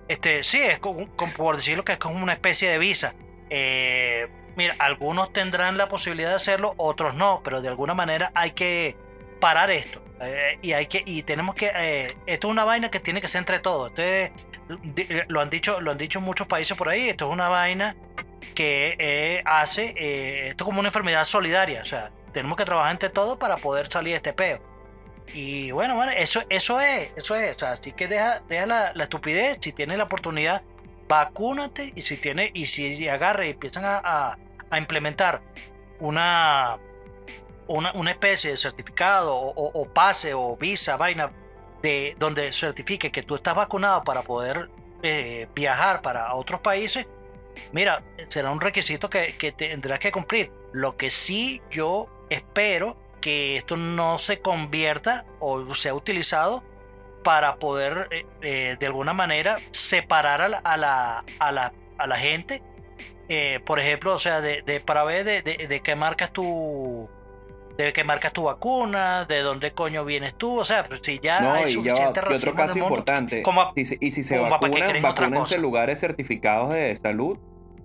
este, sí, es como, como por decirlo que es como una especie de visa. Eh, mira, algunos tendrán la posibilidad de hacerlo, otros no, pero de alguna manera hay que parar esto. eh, y hay que y tenemos que eh, esto es una vaina que tiene que ser entre todos. Esto es- di- lo han dicho lo han dicho muchos países por ahí. Esto es una vaina que eh, hace eh, esto como una enfermedad solidaria. O sea, tenemos que trabajar entre todos para poder salir de este peo. Y bueno, bueno, eso, eso es, eso es. O sea, así que deja, deja la, estupidez. Si tienes la oportunidad, vacúnate. Y si tiene, y si agarra y empiezan a- a implementar una, una, una especie de certificado o, pase o visa, vaina, de donde certifique que tú estás vacunado para poder eh, viajar para otros países, mira, será un requisito que, que tendrás que cumplir. Lo que sí yo espero que que esto no se convierta o sea utilizado para poder eh, eh, de alguna manera separar a la, a la, a la, a la gente. Eh, por ejemplo, o sea, de, de- para ver de, de- de qué marcas tu de qué marcas tu vacuna, de dónde coño vienes tú, o sea, pues, si ya No, hay y ya suficiente y otro caso mundo, importante. como- si se- y si se vacunan, vacúnense lugares certificados de salud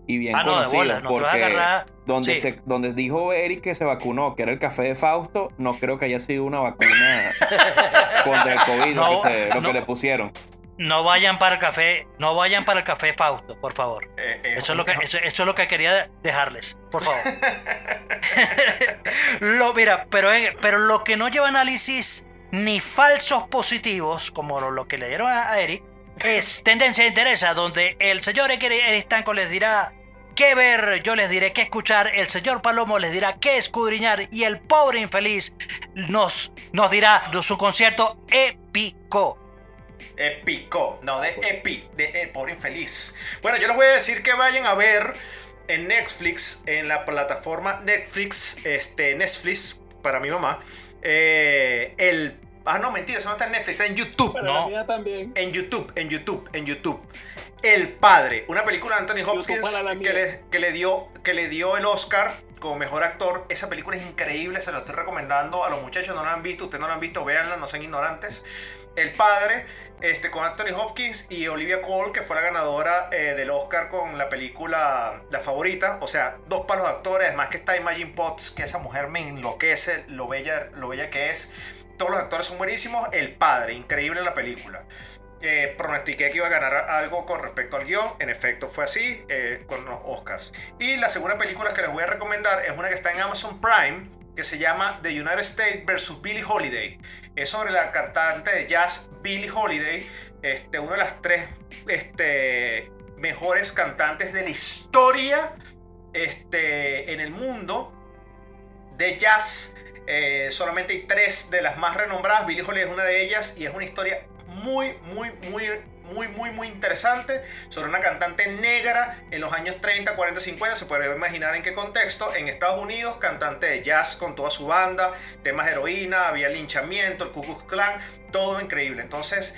y bien ah, no, de conocidos. bola, no te vas a porque agarrar. donde, sí. se- donde dijo Eric que se vacunó, que era el café de Fausto, no creo que haya sido una vacuna [LAUGHS] contra el COVID lo No, que, se- lo no. que le pusieron. No vayan para el café, no vayan para el café Fausto, por favor. Eh, eh, Eso es lo que, eso, eso es lo que quería dejarles, por favor. [LAUGHS] lo, mira, pero, pero lo que no lleva análisis ni falsos positivos, como lo, lo que le dieron a, a Eric, es [LAUGHS] tendencia de interés, donde el señor Eric Stanco les dirá qué ver, yo les diré qué escuchar, el señor Palomo les dirá qué escudriñar y el pobre infeliz nos, nos dirá su concierto épico. Épico, no, de Epi, de El Pobre Infeliz. Bueno, yo les voy a decir que vayan a ver en Netflix, en la plataforma Netflix, este, Netflix, para mi mamá, eh, el... Ah, no, mentira, eso no está en Netflix, está en YouTube. No. la mía también. En YouTube, en YouTube, en YouTube. El Padre, una película de Anthony Hopkins le, que, le dio, que le dio el Oscar como mejor actor. Esa película es increíble, se la estoy recomendando a los muchachos, no la han visto, ustedes no la han visto, véanla, no sean ignorantes. El Padre, este, con Anthony Hopkins y Olivia Cole, que fue la ganadora eh, del Oscar con la película La Favorita. O sea, dos palos de actores, además que está Imagine Potts, que esa mujer me enloquece, lo bella, lo bella que es. Todos los actores son buenísimos. El Padre, increíble la película. Eh, pronostiqué que iba a ganar algo con respecto al guion. En efecto, fue así eh, con los Oscars. Y la segunda película que les voy a recomendar es una que está en Amazon Prime que se llama The United States vs. Billie Holiday. Es sobre la cantante de jazz Billie Holiday, este, una de las tres este, mejores cantantes de la historia este, en el mundo de jazz. Eh, solamente hay tres de las más renombradas. Billie Holiday es una de ellas y es una historia muy, muy, muy, muy, muy, muy interesante sobre una cantante negra en los años 30, 40, 50. Se puede imaginar en qué contexto. En Estados Unidos, cantante de jazz con toda su banda, temas de heroína, había linchamiento, el Ku Klux Klan, todo increíble. Entonces,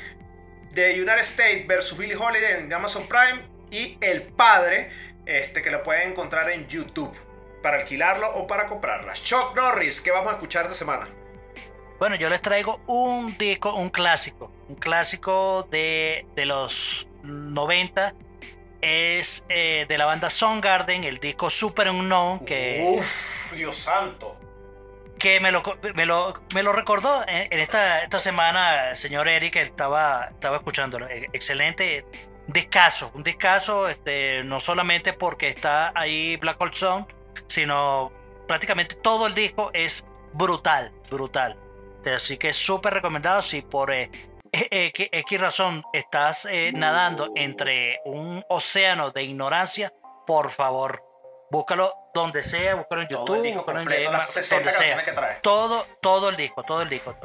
The United States versus Billie Holiday en Amazon Prime y El Padre, este, que lo pueden encontrar en YouTube para alquilarlo o para comprarla. Chuck Norris, que vamos a escuchar esta semana. Bueno, yo les traigo un disco, un clásico, un clásico de, de los 90. Es eh, de la banda Soundgarden, el disco Super Unknown, que, Uf, Dios santo. que me, lo, me, lo, me lo recordó en, en esta, esta semana el señor Eric, estaba, estaba escuchándolo. E- Excelente discazo, un discazo, este, no solamente porque está ahí Black Hole Zone, sino prácticamente todo el disco es brutal, brutal. Así que es súper recomendado si por eh, X, X razón estás eh, nadando entre un océano de ignorancia, por favor, búscalo donde sea, búscalo en Todo YouTube, el disco búscalo en completo, las donde 60 sea. canciones que trae. Todo, todo el disco, todo el disco.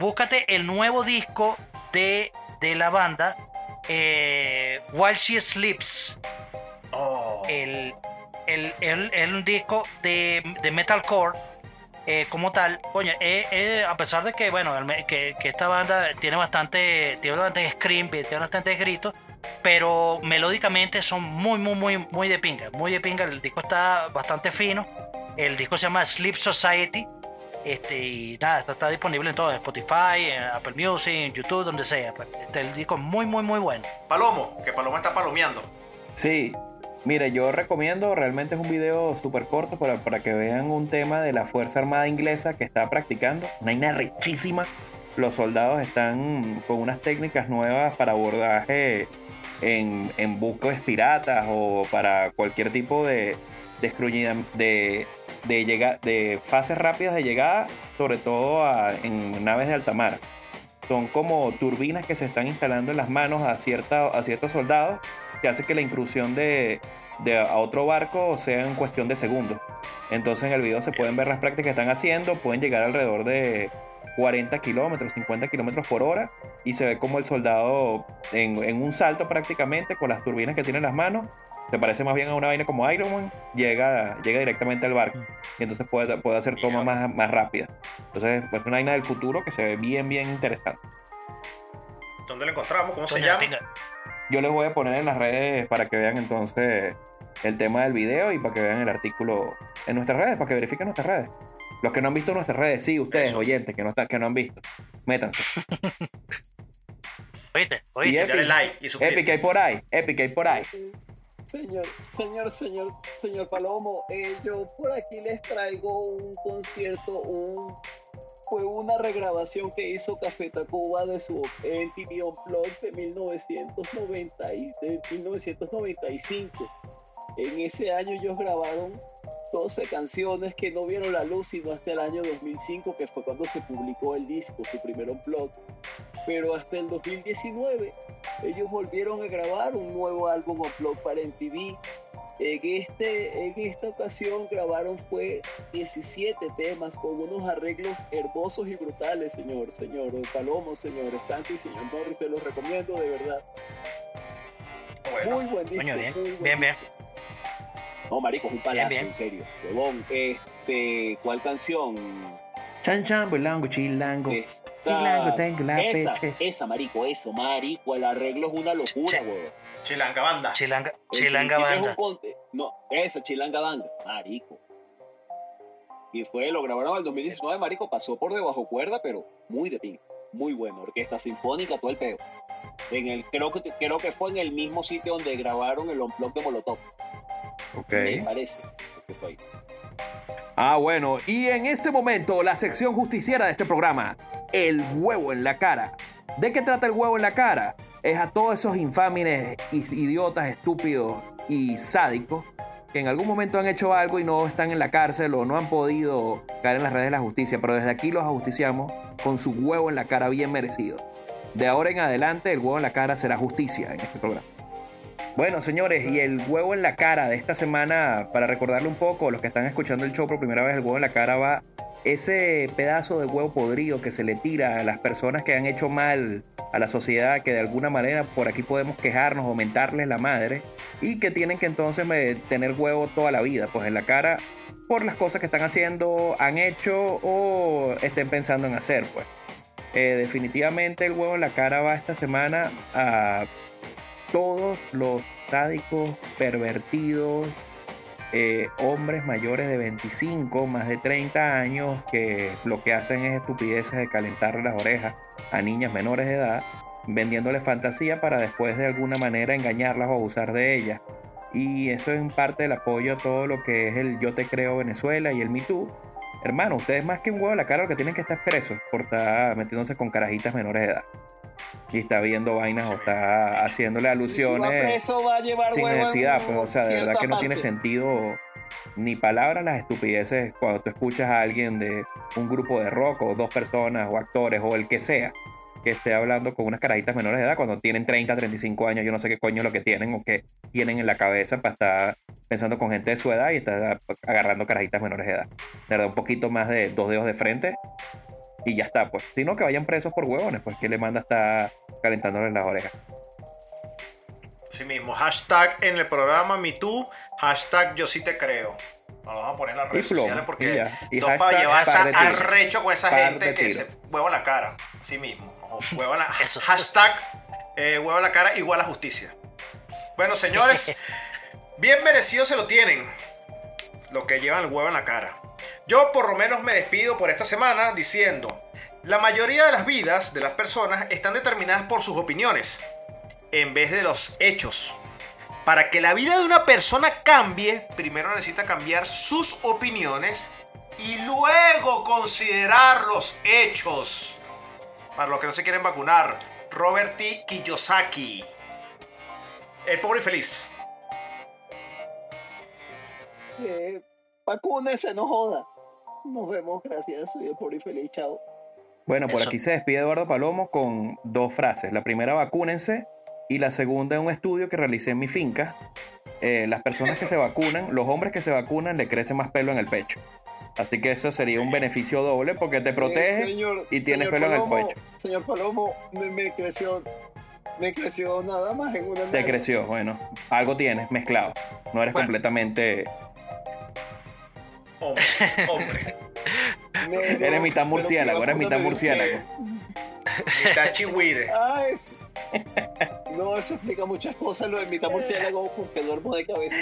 Búscate el nuevo disco de, de la banda, eh, While She Sleeps. Oh, El, el, el- el un disco de, de metalcore eh, como tal. Coño, eh, eh, a pesar de que, bueno, que, que esta banda tiene bastante, tiene bastante scream, tiene bastante gritos, pero melódicamente son muy, muy, muy, muy de pinga, muy de pinga. El disco está bastante fino. El disco se llama Sleep Society. Este, y nada, está disponible en todo, en Spotify, en Apple Music, en YouTube, donde sea. pues. Este, el disco es muy, muy, muy bueno. Palomo, que Paloma está palomeando. Sí, mire, yo recomiendo, realmente es un video súper corto para, para que vean un tema de la Fuerza Armada Inglesa que está practicando. Una vaina richísima. Los soldados están con unas técnicas nuevas para abordaje en, en buques piratas o para cualquier tipo de, de, llega- de fases rápidas de llegada, sobre todo en naves de alta mar. Son como turbinas que se están instalando en las manos a, cierta, a ciertos soldados que hace que la intrusión de, de a otro barco sea en cuestión de segundos. Entonces en el video se pueden ver las prácticas que están haciendo, pueden llegar alrededor de 40 kilómetros, 50 kilómetros por hora, y se ve como el soldado en, en un salto prácticamente con las turbinas que tiene en las manos, se parece más bien a una vaina como Iron Man, llega, llega directamente al barco y entonces puede, puede hacer tomas más, más rápidas. Entonces, pues una vaina del futuro que se ve bien, bien interesante. ¿Dónde lo encontramos? ¿Cómo se llama? Yo les voy a poner en las redes para que vean entonces el tema del video y para que vean el artículo en nuestras redes, para que verifiquen nuestras redes. Los que no han visto nuestras redes, sí, ustedes, Eso. oyentes, que no, están, que no han visto, métanse. [LAUGHS] Oíste, oíste. Epic, Dale like y suscríbete. Epic hay por ahí, Epic hay por ahí. Señor, señor, señor, señor Palomo, eh, yo por aquí les traigo un concierto, un fue una regrabación que hizo Café Tacuba de su MTV Unplugged de 1990 y- de 1995. En ese año ellos grabaron 12 canciones que no vieron la luz sino hasta el año 2005, que fue cuando se publicó el disco, su primer Unplugged. Pero hasta el 2019 ellos volvieron a grabar un nuevo álbum Unplugged para MTV. En, este, en esta ocasión grabaron fue 17 temas con unos arreglos hermosos y brutales, señor, señor Palomo, señor Stanley, señor Morris, se los recomiendo de verdad. Bueno, Muy buen disco. Coño, bien, muy buen bien, bien. No, marico, es un palazo, bien. en serio. Huevón, este, ¿cuál canción? Chan chan, bulango, chilango. Esta- Chilango, tengo la esa, peche. esa, marico, eso, marico, el arreglo es una locura, huevón. Chilanga Banda. Chilanga, Chilanga principio es un Banda. No, esa Chilanga Banda, marico. Y fue, lo grabaron en el 2019, marico, pasó por debajo cuerda, pero muy de pin, muy bueno, orquesta sinfónica, todo el peo. En el, creo, que, creo que fue en el mismo sitio donde grabaron el Unplugged de Molotov, Ok. me parece. que fue ahí. Ah, bueno, y en este momento la sección justiciera de este programa, el huevo en la cara. ¿De qué trata el huevo en la cara? Es a todos esos infámines, idiotas, estúpidos y sádicos que en algún momento han hecho algo y no están en la cárcel o no han podido caer en las redes de la justicia, pero desde aquí los ajusticiamos con su huevo en la cara bien merecido. De ahora en adelante el huevo en la cara será justicia en este programa. Bueno, señores, y el huevo en la cara de esta semana, para recordarle un poco, los que están escuchando el show por primera vez, el huevo en la cara va ese pedazo de huevo podrido que se le tira a las personas que han hecho mal a la sociedad, que de alguna manera por aquí podemos quejarnos o mentarles la madre, y que tienen que entonces eh, tener huevo toda la vida, pues en la cara, por las cosas que están haciendo, han hecho o estén pensando en hacer, pues. Eh, definitivamente el huevo en la cara va esta semana a todos los sádicos, pervertidos, eh, hombres mayores de 25, más de 30 años, que lo que hacen es estupideces de calentarle las orejas a niñas menores de edad, vendiéndoles fantasía para después de alguna manera engañarlas o abusar de ellas. Y eso es en parte el apoyo a todo lo que es el Yo Te Creo Venezuela y el Me Too. Hermano, ustedes más que un huevo a la cara lo que tienen que estar presos por estar metiéndose con carajitas menores de edad. Y está viendo vainas o está haciéndole Y si va alusiones preso, va a llevar sin necesidad, pues, o sea, de verdad que no tiene sentido ni palabras las estupideces cuando tú escuchas a alguien de un grupo de rock o dos personas o actores o el que sea que esté hablando con unas carajitas menores de edad cuando tienen 30, 35 años, yo no sé qué coño es lo que tienen o qué tienen en la cabeza para estar pensando con gente de su edad y estar agarrando carajitas menores de edad. De verdad, un poquito más de dos dedos de frente y ya está, pues. Sino que vayan presos por huevones, pues que le manda estar calentándoles las orejas. Sí mismo. Hashtag en el programa MeToo. Hashtag yo sí te creo. Nos vamos a poner en las redes plomo, sociales y porque ya. Y no para hashtag llevar par de esa tiro. arrecho con esa Par gente que se huevo en la cara. Sí mismo. [LAUGHS] En la, hashtag eh, huevo en la cara igual a justicia. Bueno, señores, [LAUGHS] bien merecido se lo tienen. Lo que llevan el huevo en la cara. Yo por lo menos me despido por esta semana diciendo, la mayoría de las vidas de las personas están determinadas por sus opiniones, en vez de los hechos. Para que la vida de una persona cambie, primero necesita cambiar sus opiniones y luego considerar los hechos. Para los que no se quieren vacunar, Robert T. Kiyosaki. El pobre y feliz. Eh, no joda. Nos vemos, gracias. Soy el pobre y feliz, chao. Bueno, por Eso. aquí se despide Eduardo Palomo con dos frases. La primera, vacúnense. Y la segunda, un estudio que realicé en mi finca. Eh, las personas que se vacunan, los hombres que se vacunan, le crece más pelo en el pecho. Así que eso sería un beneficio doble porque te protege. Eh, señor, y tienes pelo en el pecho. Señor Palomo, me, me creció Me creció nada más en una Te creció, bueno. Algo tienes mezclado. No eres Bueno. completamente. Hombre, Eres mitad murciélago, eres mitad murciélago. Mitad chihuire. Ah, eso. No, eso explica muchas cosas lo de mitad murciélago porque duermo de cabeza.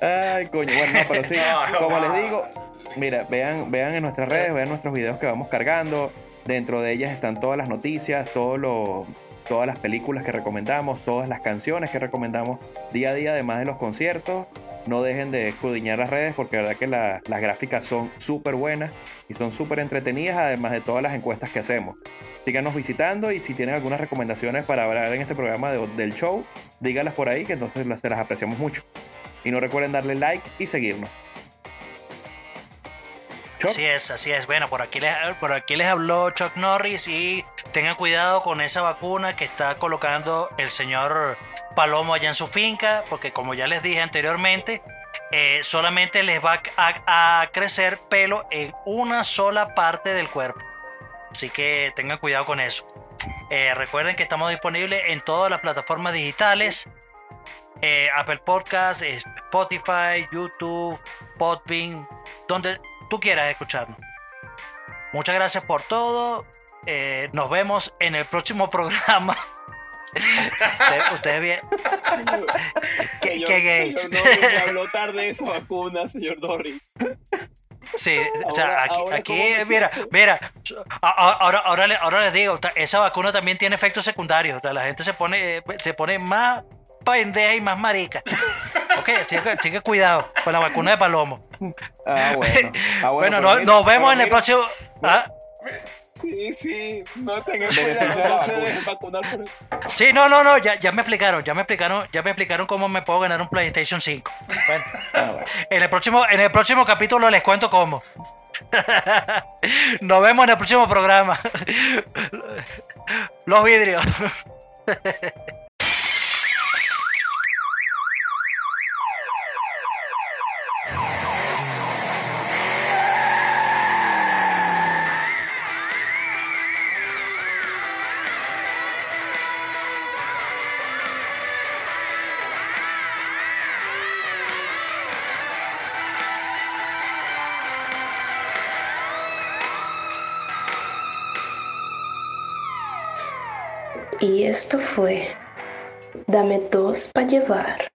Ay, coño. Bueno, no, pero sí. [LAUGHS] No, no, como no. les digo, mira, vean, vean en nuestras redes, vean nuestros videos que vamos cargando. Dentro de ellas están todas las noticias, todo lo- todas las películas que recomendamos, todas las canciones que recomendamos día a día, además de los conciertos. No dejen de escudriñar las redes porque la verdad que la- las gráficas son súper buenas y son súper entretenidas, además de todas las encuestas que hacemos. Síganos visitando y si tienen algunas recomendaciones para hablar en este programa de- del show, díganlas por ahí que entonces las- se las apreciamos mucho. Y no recuerden darle like y seguirnos. Así es, así es. Bueno, por aquí, les, por aquí les habló Chuck Norris y tengan cuidado con esa vacuna que está colocando el señor Palomo allá en su finca, porque como ya les dije anteriormente, eh, solamente les va a, crecer pelo en una sola parte del cuerpo. Así que tengan cuidado con eso. Eh, recuerden que estamos disponibles en todas las plataformas digitales. eh, Apple Podcast, Spotify, YouTube, Podbean, donde tú quieras escucharnos. Muchas gracias por todo. nos vemos en el próximo [LAUGHS] programa. Ustedes, bien. [LAUGHS] ¿Qué, Señor- qué gays? señor Norris, me habló tarde de esa vacuna, señor Norris. Sí, o sea, aquí, ahora aquí, ¿cómo me mira, siento? mira, ahora, ahora, le- ahora les digo, esa vacuna también tiene efectos secundarios, o sea, la gente se pone, eh, se pone más pendeja y más marica. Ok, así que, así que cuidado con la vacuna de palomo. Ah, bueno. Ah, Bueno, [LAUGHS] no- mira- nos vemos en el mira, próximo... ¿Ah? Sí, sí, no tengan cuidado, no se vacuna. dejen vacunar por Sí, no, no, no, ya, ya me explicaron, ya me explicaron, ya me explicaron cómo me puedo ganar un PlayStation 5. Bueno, Ah, bueno. en el próximo, en el próximo capítulo les cuento cómo. Nos vemos en el próximo programa. Los vidrios. Y esto fue Dame dos para llevar.